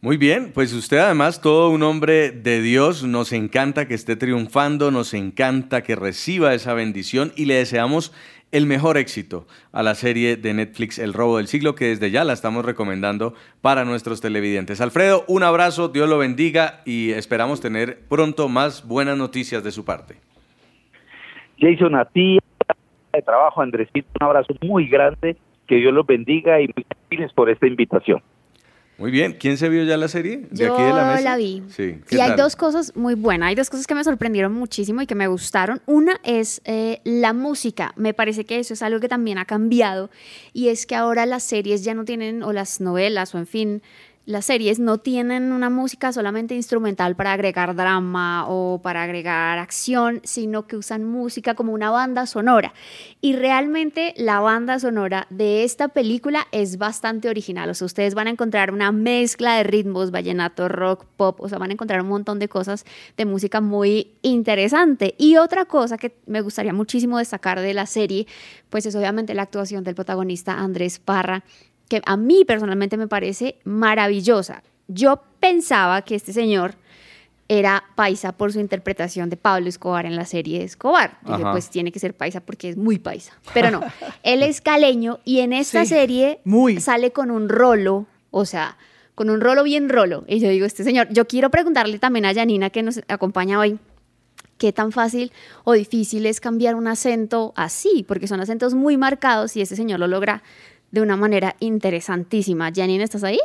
muy bien, pues usted además todo un hombre de Dios, nos encanta que esté triunfando, nos encanta que reciba esa bendición y le deseamos el mejor éxito a la serie de Netflix El robo del siglo que desde ya la estamos recomendando para nuestros televidentes. Alfredo, un abrazo, Dios lo bendiga y esperamos tener pronto más buenas noticias de su parte. Jason, a ti, de trabajo, Andresito, un abrazo muy grande, que Dios los bendiga y por esta invitación. Muy bien, ¿quién se vio ya la serie? ¿De Yo aquí de la mesa? la vi. Sí, ¿qué Y hay tal? dos cosas muy buenas, hay dos cosas que me sorprendieron muchísimo y que me gustaron. Una es eh, la música, me parece que eso es algo que también ha cambiado y es que ahora las series ya no tienen, o las novelas, o en fin, las series no tienen una música solamente instrumental para agregar drama o para agregar acción, sino que usan música como una banda sonora. Y realmente la banda sonora de esta película es bastante original. O sea, ustedes van a encontrar una mezcla de ritmos, vallenato, rock, pop, o sea, van a encontrar un montón de cosas de música muy interesante. Y otra cosa que me gustaría muchísimo destacar de la serie, pues es obviamente la actuación del protagonista Andrés Parra que a mí personalmente me parece maravillosa. Yo pensaba que este señor era paisa por su interpretación de Pablo Escobar en la serie de Escobar. Dije, Ajá. pues tiene que ser paisa porque es muy paisa. Pero no, él es caleño y en esta Sí, serie muy. sale con un rolo, o sea, con un rolo bien rolo. Y yo digo, este señor, yo quiero preguntarle también a Janina que nos acompaña hoy. ¿Qué tan fácil o difícil es cambiar un acento así? Porque son acentos muy marcados y este señor lo logra de una manera interesantísima. Janine, ¿estás ahí?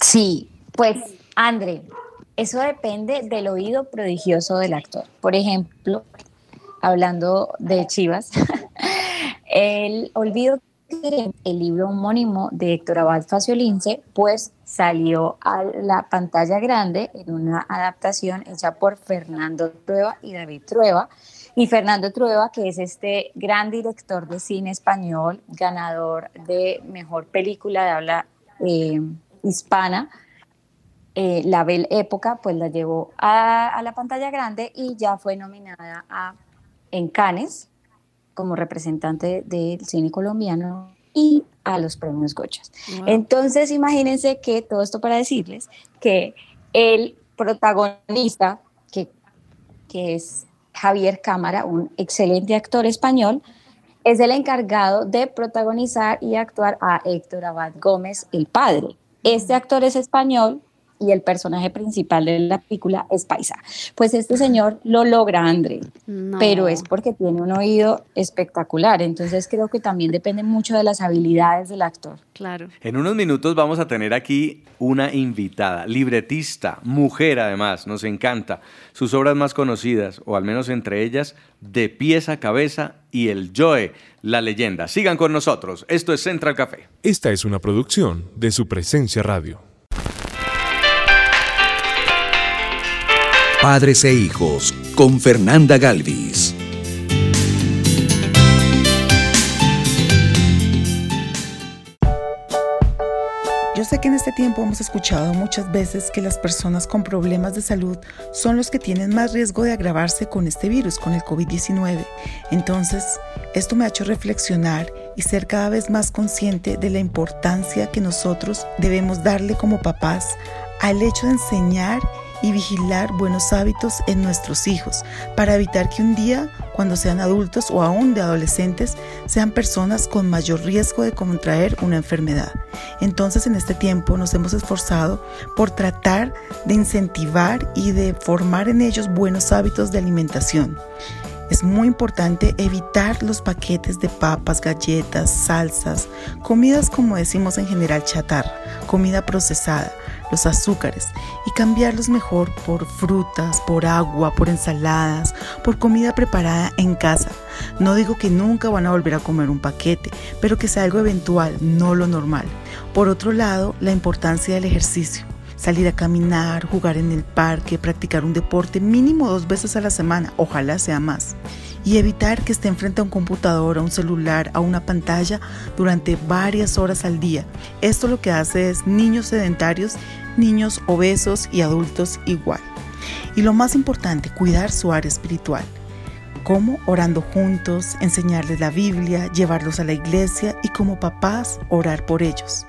Sí, pues André, eso depende del oído prodigioso del actor. Por ejemplo, hablando de Chivas, el olvido el libro homónimo de Héctor Abad Faciolince, pues salió a la pantalla grande en una adaptación hecha por Fernando Trueba y David Trueba. Y Fernando Trueba, que es este gran director de cine español, ganador de mejor película de habla eh, hispana, eh, la Belle Época, pues la llevó a, la pantalla grande y ya fue nominada a, en Cannes como representante del cine colombiano y a los premios Gochas. Entonces, imagínense que todo esto para decirles que el protagonista, que, que es Javier Cámara, un excelente actor español, es el encargado de protagonizar y actuar a Héctor Abad Gómez, el padre. Este actor es español, y el personaje principal de la película es Paisa. Pues este señor lo logra, André, pero es porque tiene un oído espectacular. Entonces creo que también depende mucho de las habilidades del actor. Claro. En unos minutos vamos a tener aquí una invitada, libretista, mujer además, nos encanta. Sus obras más conocidas, o al menos entre ellas, De pies a cabeza y El Joe, la leyenda. Sigan con nosotros, esto es Central Café. Esta es una producción de su presencia radio. Padres e Hijos con Fernanda Galvis. Yo sé que en este tiempo hemos escuchado muchas veces que las personas con problemas de salud son los que tienen más riesgo de agravarse con este virus, con el COVID-19. Entonces, esto me ha hecho reflexionar y ser cada vez más consciente de la importancia que nosotros debemos darle como papás al hecho de enseñar y vigilar buenos hábitos en nuestros hijos para evitar que un día, cuando sean adultos o aún de adolescentes, sean personas con mayor riesgo de contraer una enfermedad. Entonces en este tiempo nos hemos esforzado por tratar de incentivar y de formar en ellos buenos hábitos de alimentación. Es muy importante evitar los paquetes de papas, galletas, salsas, comidas como decimos en general chatarra, comida procesada los azúcares y cambiarlos mejor por frutas, por agua, por ensaladas, por comida preparada en casa. No digo que nunca van a volver a comer un paquete, pero que sea algo eventual, no lo normal. Por otro lado, la importancia del ejercicio. Salir a caminar, jugar en el parque, practicar un deporte mínimo dos veces a la semana, ojalá sea más y evitar que esté frente a un computador, a un celular, a una pantalla durante varias horas al día. Esto lo que hace es niños sedentarios, niños obesos y adultos igual. Y lo más importante, cuidar su área espiritual. ¿Cómo? Orando juntos, enseñarles la Biblia, llevarlos a la iglesia y como papás orar por ellos.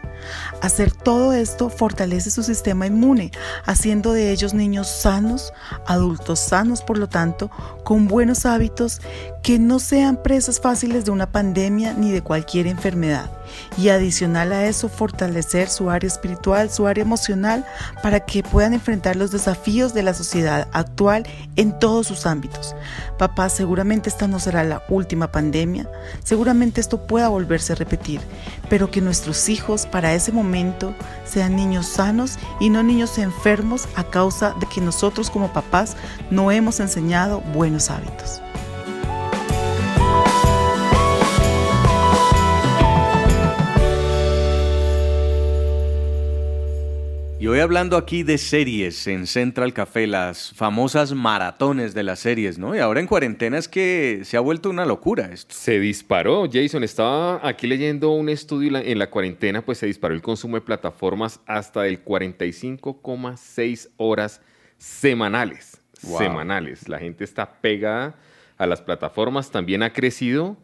Hacer todo esto fortalece su sistema inmune, haciendo de ellos niños sanos, adultos sanos, por lo tanto, con buenos hábitos que no sean presas fáciles de una pandemia ni de cualquier enfermedad. Y adicional a eso, fortalecer su área espiritual, su área emocional, para que puedan enfrentar los desafíos de la sociedad actual en todos sus ámbitos. Papá, seguramente esta no será la última pandemia, seguramente esto pueda volverse a repetir, pero que nuestros hijos para ese sean niños sanos y no niños enfermos a causa de que nosotros como papás no hemos enseñado buenos hábitos. Y hoy hablando aquí de series en Central Café, las famosas maratones de las series, ¿no? Y ahora en cuarentena es que se ha vuelto una locura esto. Se disparó, Jason. Estaba aquí leyendo un estudio en la cuarentena, pues se disparó el consumo de plataformas hasta el 45,6 horas semanales. Semanales. La gente está pegada a las plataformas. También ha crecido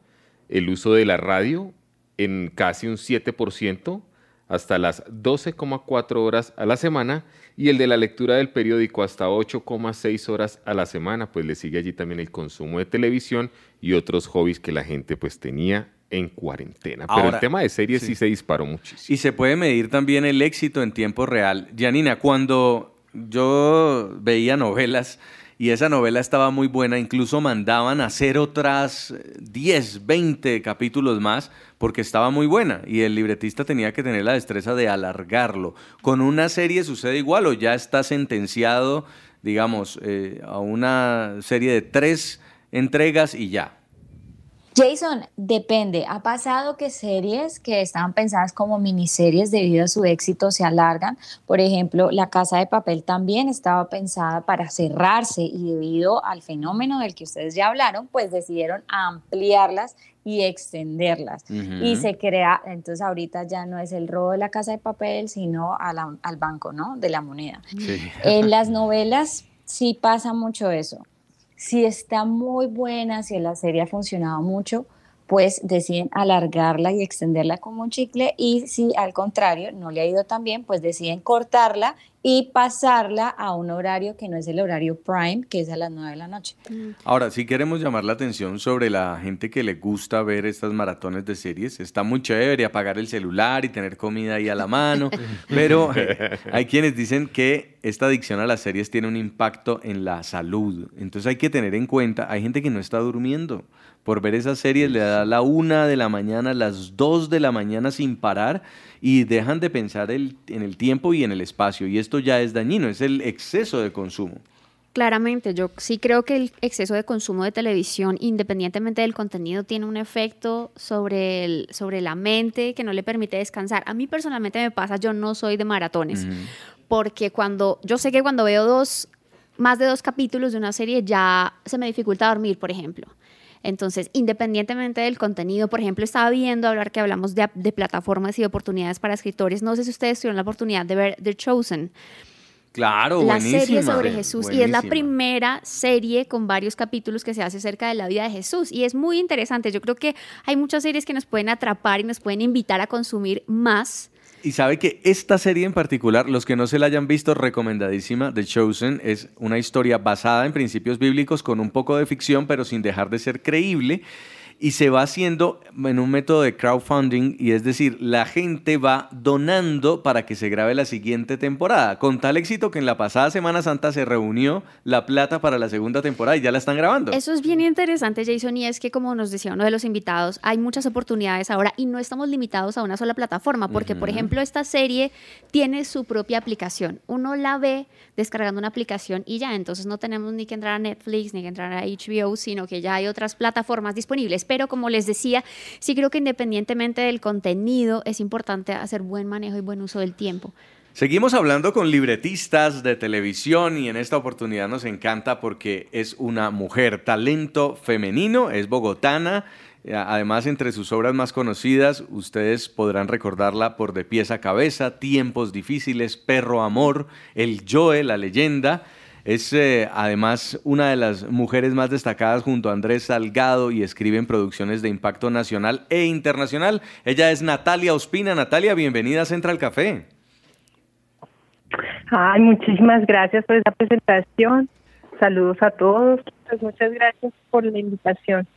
el uso de la radio en casi un 7% hasta las 12,4 horas a la semana y el de la lectura del periódico hasta 8,6 horas a la semana, pues le sigue allí también el consumo de televisión y otros hobbies que la gente pues tenía en cuarentena. Pero el tema de series sí. se disparó muchísimo. Y se puede medir también el éxito en tiempo real. Janina, cuando yo veía novelas y esa novela estaba muy buena, incluso mandaban a hacer otras 10, 20 capítulos más porque estaba muy buena y el libretista tenía que tener la destreza de alargarlo. Con una serie sucede igual o ya está sentenciado, digamos, eh, a una serie de tres entregas y ya. Jason, depende. Ha pasado que series que estaban pensadas como miniseries debido a su éxito se alargan. Por ejemplo, La Casa de Papel también estaba pensada para cerrarse y debido al fenómeno del que ustedes ya hablaron, pues decidieron ampliarlas y extenderlas. Y se crea, entonces ahorita ya no es el robo de la Casa de Papel, sino al banco, ¿no? De la moneda. En las novelas sí pasa mucho eso si está muy buena, si la serie ha funcionado mucho, pues deciden alargarla y extenderla como un chicle y si al contrario no le ha ido tan bien, pues deciden cortarla y pasarla a un horario que no es el horario prime, que es a las 9 de la noche. Mm. Ahora, si queremos llamar la atención sobre la gente que le gusta ver estas maratones de series, está muy chévere apagar el celular y tener comida ahí a la mano, pero hay quienes dicen que esta adicción a las series tiene un impacto en la salud. Entonces hay que tener en cuenta, hay gente que no está durmiendo por ver esas series, le da la una de la mañana, las dos de la mañana sin parar y dejan de pensar en el tiempo y en el espacio. Y esto ya es dañino, es el exceso de consumo. Claramente, yo sí creo que el exceso de consumo de televisión, independientemente del contenido, tiene un efecto sobre, el, sobre la mente que no le permite descansar. A mí personalmente me pasa, yo no soy de maratones, porque cuando, yo sé que cuando veo dos, más de dos capítulos de una serie ya se me dificulta dormir, por ejemplo. Entonces, independientemente del contenido, por ejemplo, estaba viendo hablar que hablamos de, plataformas y oportunidades para escritores. No sé si ustedes tuvieron la oportunidad de ver The Chosen. Claro, la serie sobre Jesús y es la primera serie con varios capítulos que se hace acerca de la vida de Jesús y es muy interesante. Yo creo que hay muchas series que nos pueden atrapar y nos pueden invitar a consumir más y sabe que esta serie en particular, los que no se la hayan visto, recomendadísima, The Chosen, es una historia basada en principios bíblicos con un poco de ficción, pero sin dejar de ser creíble y se va haciendo en un método de crowdfunding y es decir, la gente va donando para que se grabe la siguiente temporada, con tal éxito que en la pasada Semana Santa se reunió la plata para la segunda temporada y ya la están grabando. Eso es bien interesante, Jason, y es que como nos decía uno de los invitados, hay muchas oportunidades ahora y no estamos limitados a una sola plataforma, porque por ejemplo esta serie tiene su propia aplicación. Uno la ve descargando una aplicación y ya, entonces no tenemos ni que entrar a Netflix ni que entrar a HBO, sino que ya hay otras plataformas disponibles pero como les decía, sí creo que independientemente del contenido es importante hacer buen manejo y buen uso del tiempo. Seguimos hablando con libretistas de televisión y en esta oportunidad nos encanta porque es una mujer, talento femenino, es bogotana. Además, entre sus obras más conocidas, ustedes podrán recordarla por De pies a cabeza, Tiempos difíciles, Perro Amor, El Joe, la leyenda. Es eh, además una de las mujeres más destacadas junto a Andrés Salgado y escribe en producciones de impacto nacional e internacional. Ella es Natalia Ospina. Natalia, bienvenida a Central Café. Ay, muchísimas gracias por esa presentación. Saludos a todos. Pues muchas gracias por la invitación.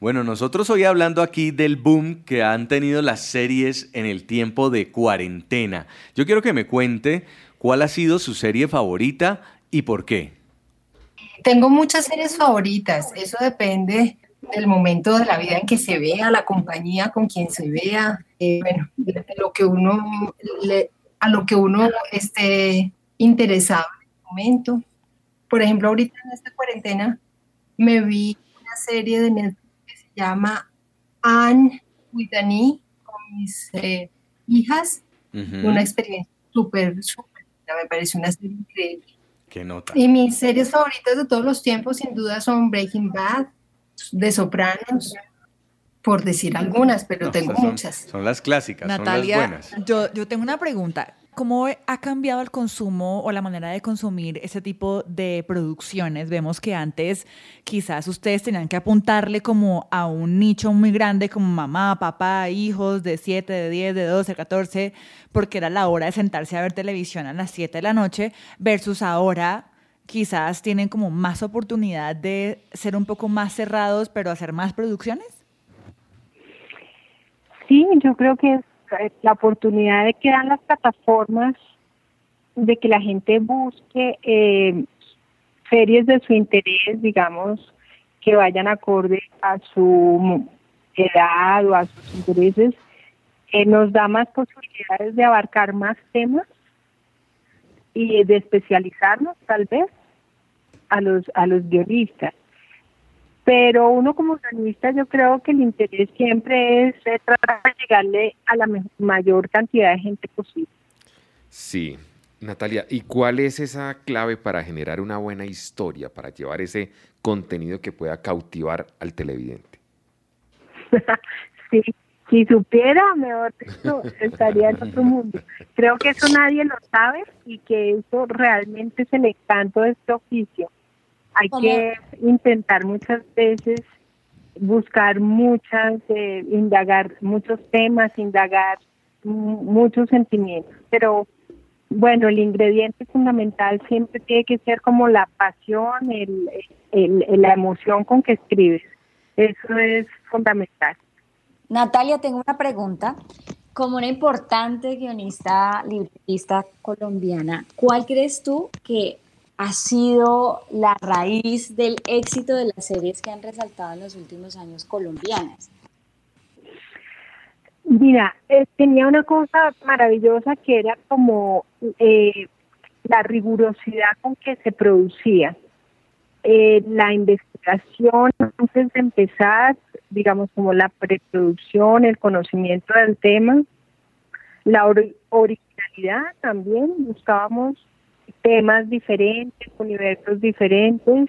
Bueno, nosotros hoy hablando aquí del boom que han tenido las series en el tiempo de cuarentena. Yo quiero que me cuente ¿Cuál ha sido su serie favorita y por qué? Tengo muchas series favoritas, eso depende del momento de la vida en que se vea, la compañía con quien se vea, eh, bueno, lo que uno a lo que uno esté interesado en el momento. Por ejemplo, ahorita en esta cuarentena me vi una serie de Netflix que se llama Anne with con mis eh, hijas, una experiencia súper, súper me parece una serie increíble. ¿Qué nota? Y mis series favoritas de todos los tiempos, sin duda, son Breaking Bad, De Sopranos, por decir algunas, pero tengo muchas. Son las clásicas, Natalia, son las buenas. Yo, yo tengo una pregunta. ¿Cómo ha cambiado el consumo o la manera de consumir ese tipo de producciones? Vemos que antes quizás ustedes tenían que apuntarle como a un nicho muy grande como mamá, papá, hijos de 7, de 10, de 12, 14, porque era la hora de sentarse a ver televisión a las 7 de la noche, versus ahora quizás tienen como más oportunidad de ser un poco más cerrados, pero hacer más producciones. Sí, yo creo que la oportunidad de que dan las plataformas de que la gente busque eh, series de su interés, digamos, que vayan acorde a su edad o a sus intereses, eh, nos da más posibilidades de abarcar más temas y de especializarnos tal vez a los a los guionistas. Pero uno como guionista yo creo que el interés siempre es tratar de llegarle a la mayor cantidad de gente posible. Sí. Natalia, ¿y cuál es esa clave para generar una buena historia, para llevar ese contenido que pueda cautivar al televidente? sí, si supiera, mejor dicho, estaría en otro mundo. Creo que eso nadie lo sabe y que eso realmente es el encanto de este oficio. Hay ¿Cómo? que intentar muchas veces buscar muchas, eh, indagar muchos temas, indagar mu- muchos sentimientos, pero bueno, el ingrediente fundamental siempre tiene que ser como la pasión, el, el- el- la emoción con que escribes. Eso es fundamental. Natalia, tengo una pregunta. Como una importante guionista, libretista colombiana, ¿cuál crees tú que ha sido la raíz del éxito de las series que han resaltado en los últimos años colombianas? Mira, eh, tenía una cosa maravillosa que era como eh, la rigurosidad con que se producía. Eh, la investigación antes de empezar, digamos como la preproducción, el conocimiento del tema, la ori- originalidad también, buscábamos temas diferentes, universos diferentes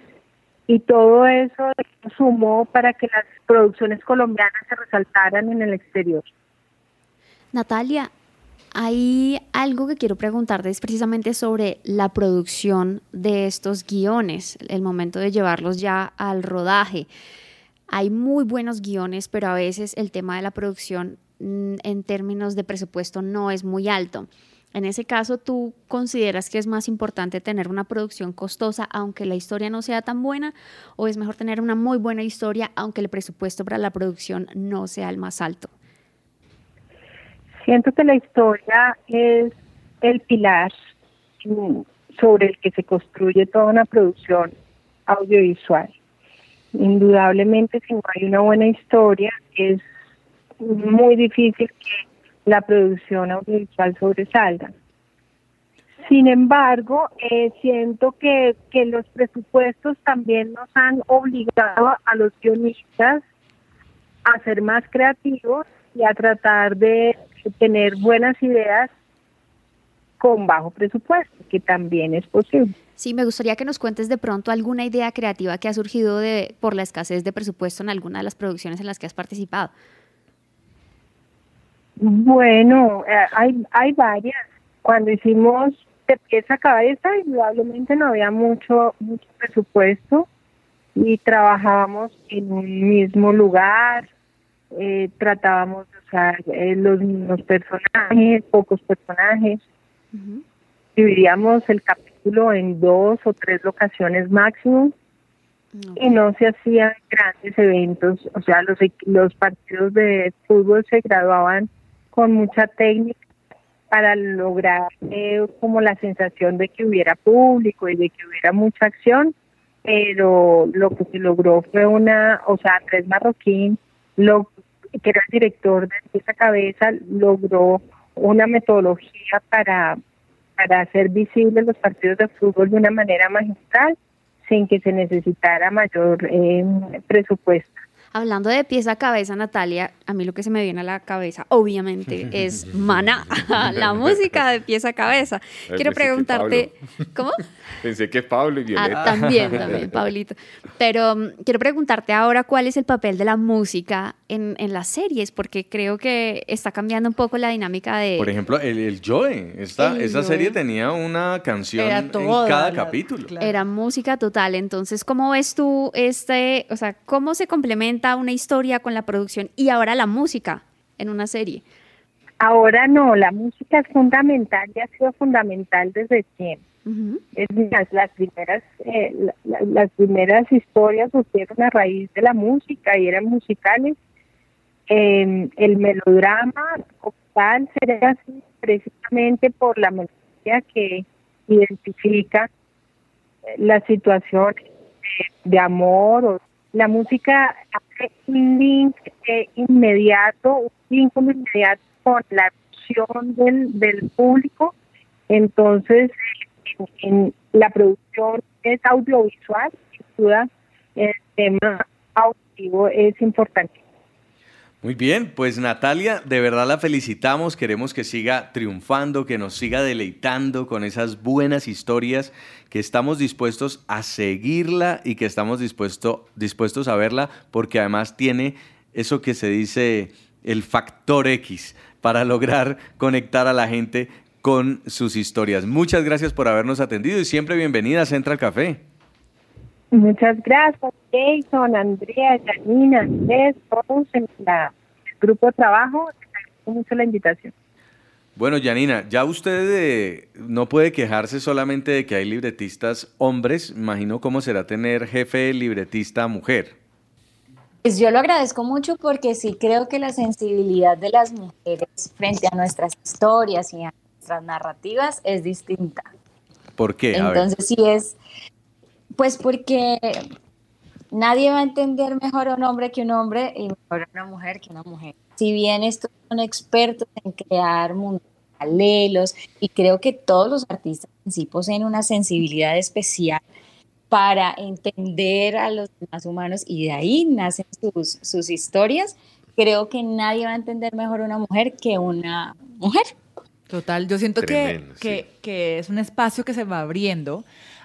y todo eso sumó para que las producciones colombianas se resaltaran en el exterior. Natalia, hay algo que quiero preguntarte es precisamente sobre la producción de estos guiones, el momento de llevarlos ya al rodaje. Hay muy buenos guiones, pero a veces el tema de la producción mm, en términos de presupuesto no es muy alto. En ese caso, ¿tú consideras que es más importante tener una producción costosa aunque la historia no sea tan buena? ¿O es mejor tener una muy buena historia aunque el presupuesto para la producción no sea el más alto? Siento que la historia es el pilar mm, sobre el que se construye toda una producción audiovisual. Indudablemente, si no hay una buena historia, es muy difícil que la producción audiovisual sobresalga. Sin embargo, eh, siento que, que los presupuestos también nos han obligado a los guionistas a ser más creativos y a tratar de tener buenas ideas con bajo presupuesto, que también es posible. Sí, me gustaría que nos cuentes de pronto alguna idea creativa que ha surgido de, por la escasez de presupuesto en alguna de las producciones en las que has participado. Bueno, eh, hay, hay varias. Cuando hicimos de pieza a cabeza, indudablemente no había mucho, mucho presupuesto y trabajábamos en un mismo lugar, eh, tratábamos de usar eh, los mismos personajes, pocos personajes. Dividíamos el capítulo en dos o tres locaciones máximo y no se hacían grandes eventos, o sea, los, los partidos de fútbol se graduaban con mucha técnica para lograr eh, como la sensación de que hubiera público y de que hubiera mucha acción, pero lo que se logró fue una, o sea, Andrés Marroquín, lo, que era el director de esa cabeza, logró una metodología para, para hacer visibles los partidos de fútbol de una manera magistral sin que se necesitara mayor eh, presupuesto. Hablando de pieza a cabeza, Natalia, a mí lo que se me viene a la cabeza, obviamente, es Maná, la música de pieza a cabeza. Quiero pensé preguntarte, ¿cómo? Pensé que Pablo y Violeta. Ah, también, también, Pablito. Pero um, quiero preguntarte ahora cuál es el papel de la música en, en las series, porque creo que está cambiando un poco la dinámica de... Por ejemplo, el, el Joe. Esta, El esa Joe. serie tenía una canción Era en cada la- capítulo. Era música total. Entonces, ¿cómo ves tú este, o sea, cómo se complementa una historia con la producción y ahora la música en una serie? Ahora no, la música es fundamental y ha sido fundamental desde siempre. Es más, las primeras, eh, la- la- las primeras historias surgieron a raíz de la música y eran musicales. Eh, el melodrama tal será así precisamente por la melodía que identifica eh, la situación de, de amor. O, la música hace un link eh, inmediato, un vínculo inmediato con la emoción del, del público. Entonces, en, en la producción es audiovisual, sin duda, el tema auditivo es importante. Muy bien, pues Natalia, de verdad la felicitamos, queremos que siga triunfando, que nos siga deleitando con esas buenas historias, que estamos dispuestos a seguirla y que estamos dispuesto, dispuestos a verla, porque además tiene eso que se dice el factor X para lograr conectar a la gente con sus historias. Muchas gracias por habernos atendido y siempre bienvenida a Central Café. Muchas gracias, Jason, Andrea, Janina, Andrés, todos en el grupo de trabajo. Agradezco mucho la invitación. Bueno, Janina, ya usted eh, no puede quejarse solamente de que hay libretistas hombres. Imagino cómo será tener jefe libretista mujer. Pues yo lo agradezco mucho porque sí creo que la sensibilidad de las mujeres frente a nuestras historias y a nuestras narrativas es distinta. ¿Por qué? A ver. Entonces sí es, pues porque nadie va a entender mejor a un hombre que un hombre y mejor a una mujer que una mujer. Si bien estos son expertos en crear mundos paralelos y creo que todos los artistas en sí poseen una sensibilidad especial para entender a los demás humanos y de ahí nacen sus, sus historias, creo que nadie va a entender mejor a una mujer que una mujer. Total, yo siento que, que es un espacio que se va abriendo,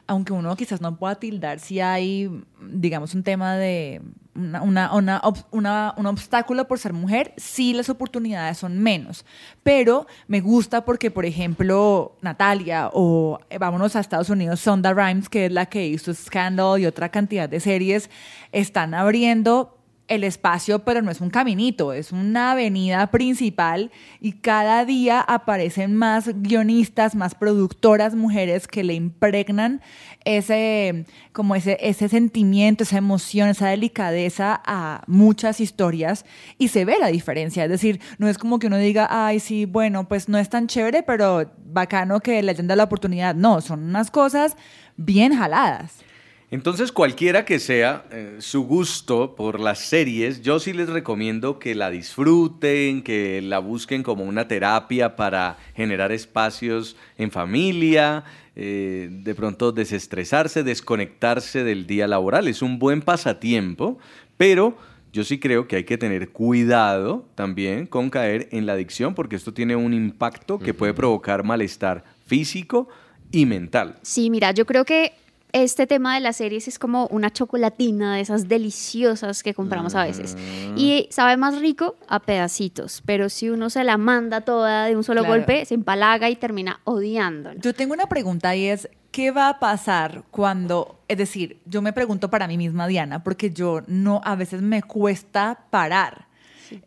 aunque uno quizás no pueda tildar si hay, digamos, un tema de una, una- una un obstáculo por ser mujer, sí las oportunidades son menos. Pero me gusta porque, por ejemplo, Natalia o eh, vámonos a Estados Unidos, Sonda Rhimes, que es la que hizo Scandal y otra cantidad de series, están abriendo el espacio, pero no es un caminito, es una avenida principal y cada día aparecen más guionistas, más productoras mujeres que le impregnan ese, como ese, ese sentimiento, esa emoción, esa delicadeza a muchas historias y se ve la diferencia. Es decir, no es como que uno diga, ay, sí, bueno, pues no es tan chévere, pero bacano que le den la oportunidad. No, son unas cosas bien jaladas. Entonces, cualquiera que sea eh, su gusto por las series, yo sí les recomiendo que la disfruten, que la busquen como una terapia para generar espacios en familia, eh, de pronto desestresarse, desconectarse del día laboral. Es un buen pasatiempo, pero yo sí creo que hay que tener cuidado también con caer en la adicción, porque esto tiene un impacto que puede provocar malestar físico y mental. Sí, mira, yo creo que este tema de las series es como una chocolatina de esas deliciosas que compramos a veces. Y sabe más rico a pedacitos, pero si uno se la manda toda de un solo Claro. golpe, se empalaga y termina odiándola. Yo tengo una pregunta y es, ¿qué va a pasar cuando, es decir, yo me pregunto para mí misma, Diana, porque yo no, a veces me cuesta parar.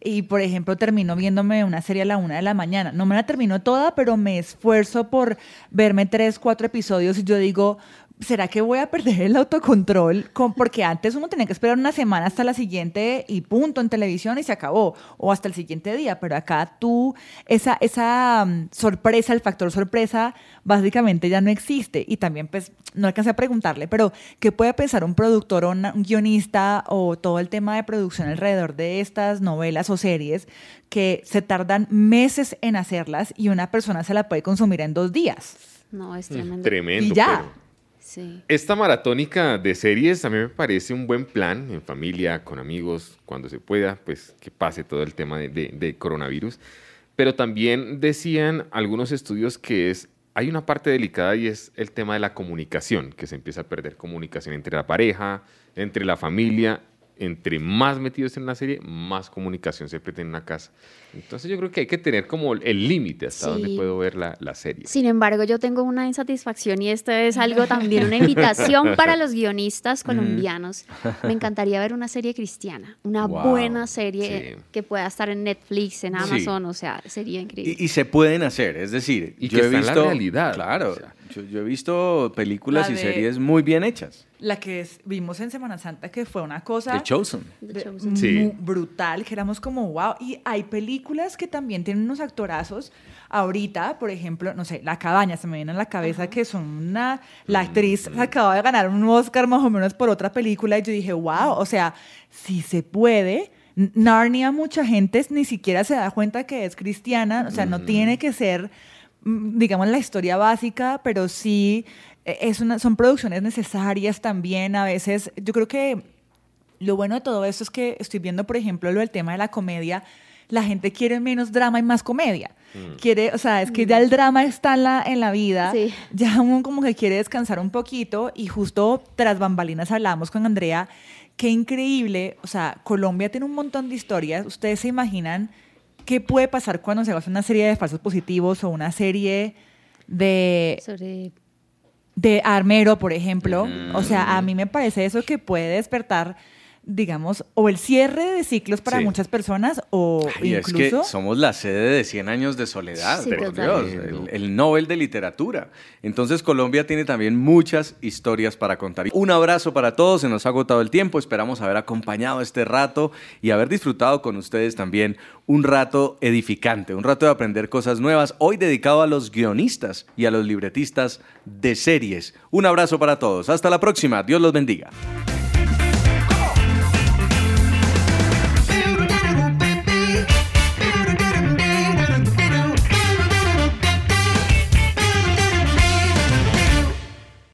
Y, por ejemplo, termino viéndome una serie a la una de la mañana. No me la termino toda, pero me esfuerzo por verme tres, cuatro episodios y yo digo, ¿será que voy a perder el autocontrol? Con- porque antes uno tenía que esperar una semana hasta la siguiente y punto en televisión y se acabó. O hasta el siguiente día. Pero acá tú, esa, esa mm, sorpresa, el factor sorpresa, básicamente ya no existe. Y también, pues, no alcancé a preguntarle, pero ¿qué puede pensar un productor o una- un guionista o todo el tema de producción alrededor de estas novelas o series que se tardan meses en hacerlas y una persona se la puede consumir en dos días? No, es Mm, tremendo. Tremendo. Y ya. pero- Esta maratónica de series a mí me parece un buen plan en familia, con amigos, cuando se pueda, pues que pase todo el tema de, coronavirus. Pero también decían algunos estudios que es hay una parte delicada y es el tema de la comunicación, que se empieza a perder comunicación entre la pareja, entre la familia. Entre más metidos en una serie, más comunicación se pierde en una casa. Entonces yo creo que hay que tener como el límite hasta Sí. donde puedo ver la, la serie. Sin embargo, yo tengo una insatisfacción y esto es algo también, una invitación para los guionistas colombianos. Me encantaría ver una serie cristiana, una Wow, buena serie sí. que pueda estar en Netflix, en Sí. Amazon, o sea, sería increíble. Y, y se pueden hacer, es decir, Y yo que he está en la visto, realidad, claro, o sea. yo, yo he visto películas La y de- series muy bien hechas. La que es- vimos en Semana Santa, que fue una cosa... The Chosen. de- Chosen. Sí. brutal, que éramos como wow. Y hay películas que también tienen unos actorazos. Ahorita, por ejemplo, no sé, La Cabaña se me viene a la cabeza que son una. La actriz acaba de ganar un Oscar más o menos por otra película y yo dije, wow, o sea, si se puede. Narnia, mucha gente ni siquiera se da cuenta que es cristiana, o sea, no tiene que ser mm, digamos, la historia básica, pero sí eh, es una, son producciones necesarias también. A veces, yo creo que Lo bueno de todo esto es que estoy viendo, por ejemplo, lo del tema de la comedia. La gente quiere menos drama y más comedia. Mm. Quiere, o sea, es que ya el drama está en la, en la vida. Ya uno como que quiere descansar un poquito. Y justo tras bambalinas hablábamos con Andrea. Qué increíble. O sea, Colombia tiene un montón de historias. Ustedes se imaginan qué puede pasar cuando se hace una serie de falsos positivos o una serie de Sobre de Armero, por ejemplo. O sea, a mí me parece eso que puede despertar, digamos, o el cierre de ciclos para Sí. muchas personas o Y es incluso... que somos la sede de 100 años de soledad, Sí, por. Dios, el, el Nobel de Literatura. Entonces Colombia tiene también muchas historias para contar. Un abrazo para todos, se nos ha agotado el tiempo, esperamos haber acompañado este rato y haber disfrutado con ustedes también un rato edificante, un rato de aprender cosas nuevas, hoy dedicado a los guionistas y a los libretistas de series. Un abrazo para todos, hasta la próxima, Dios los bendiga.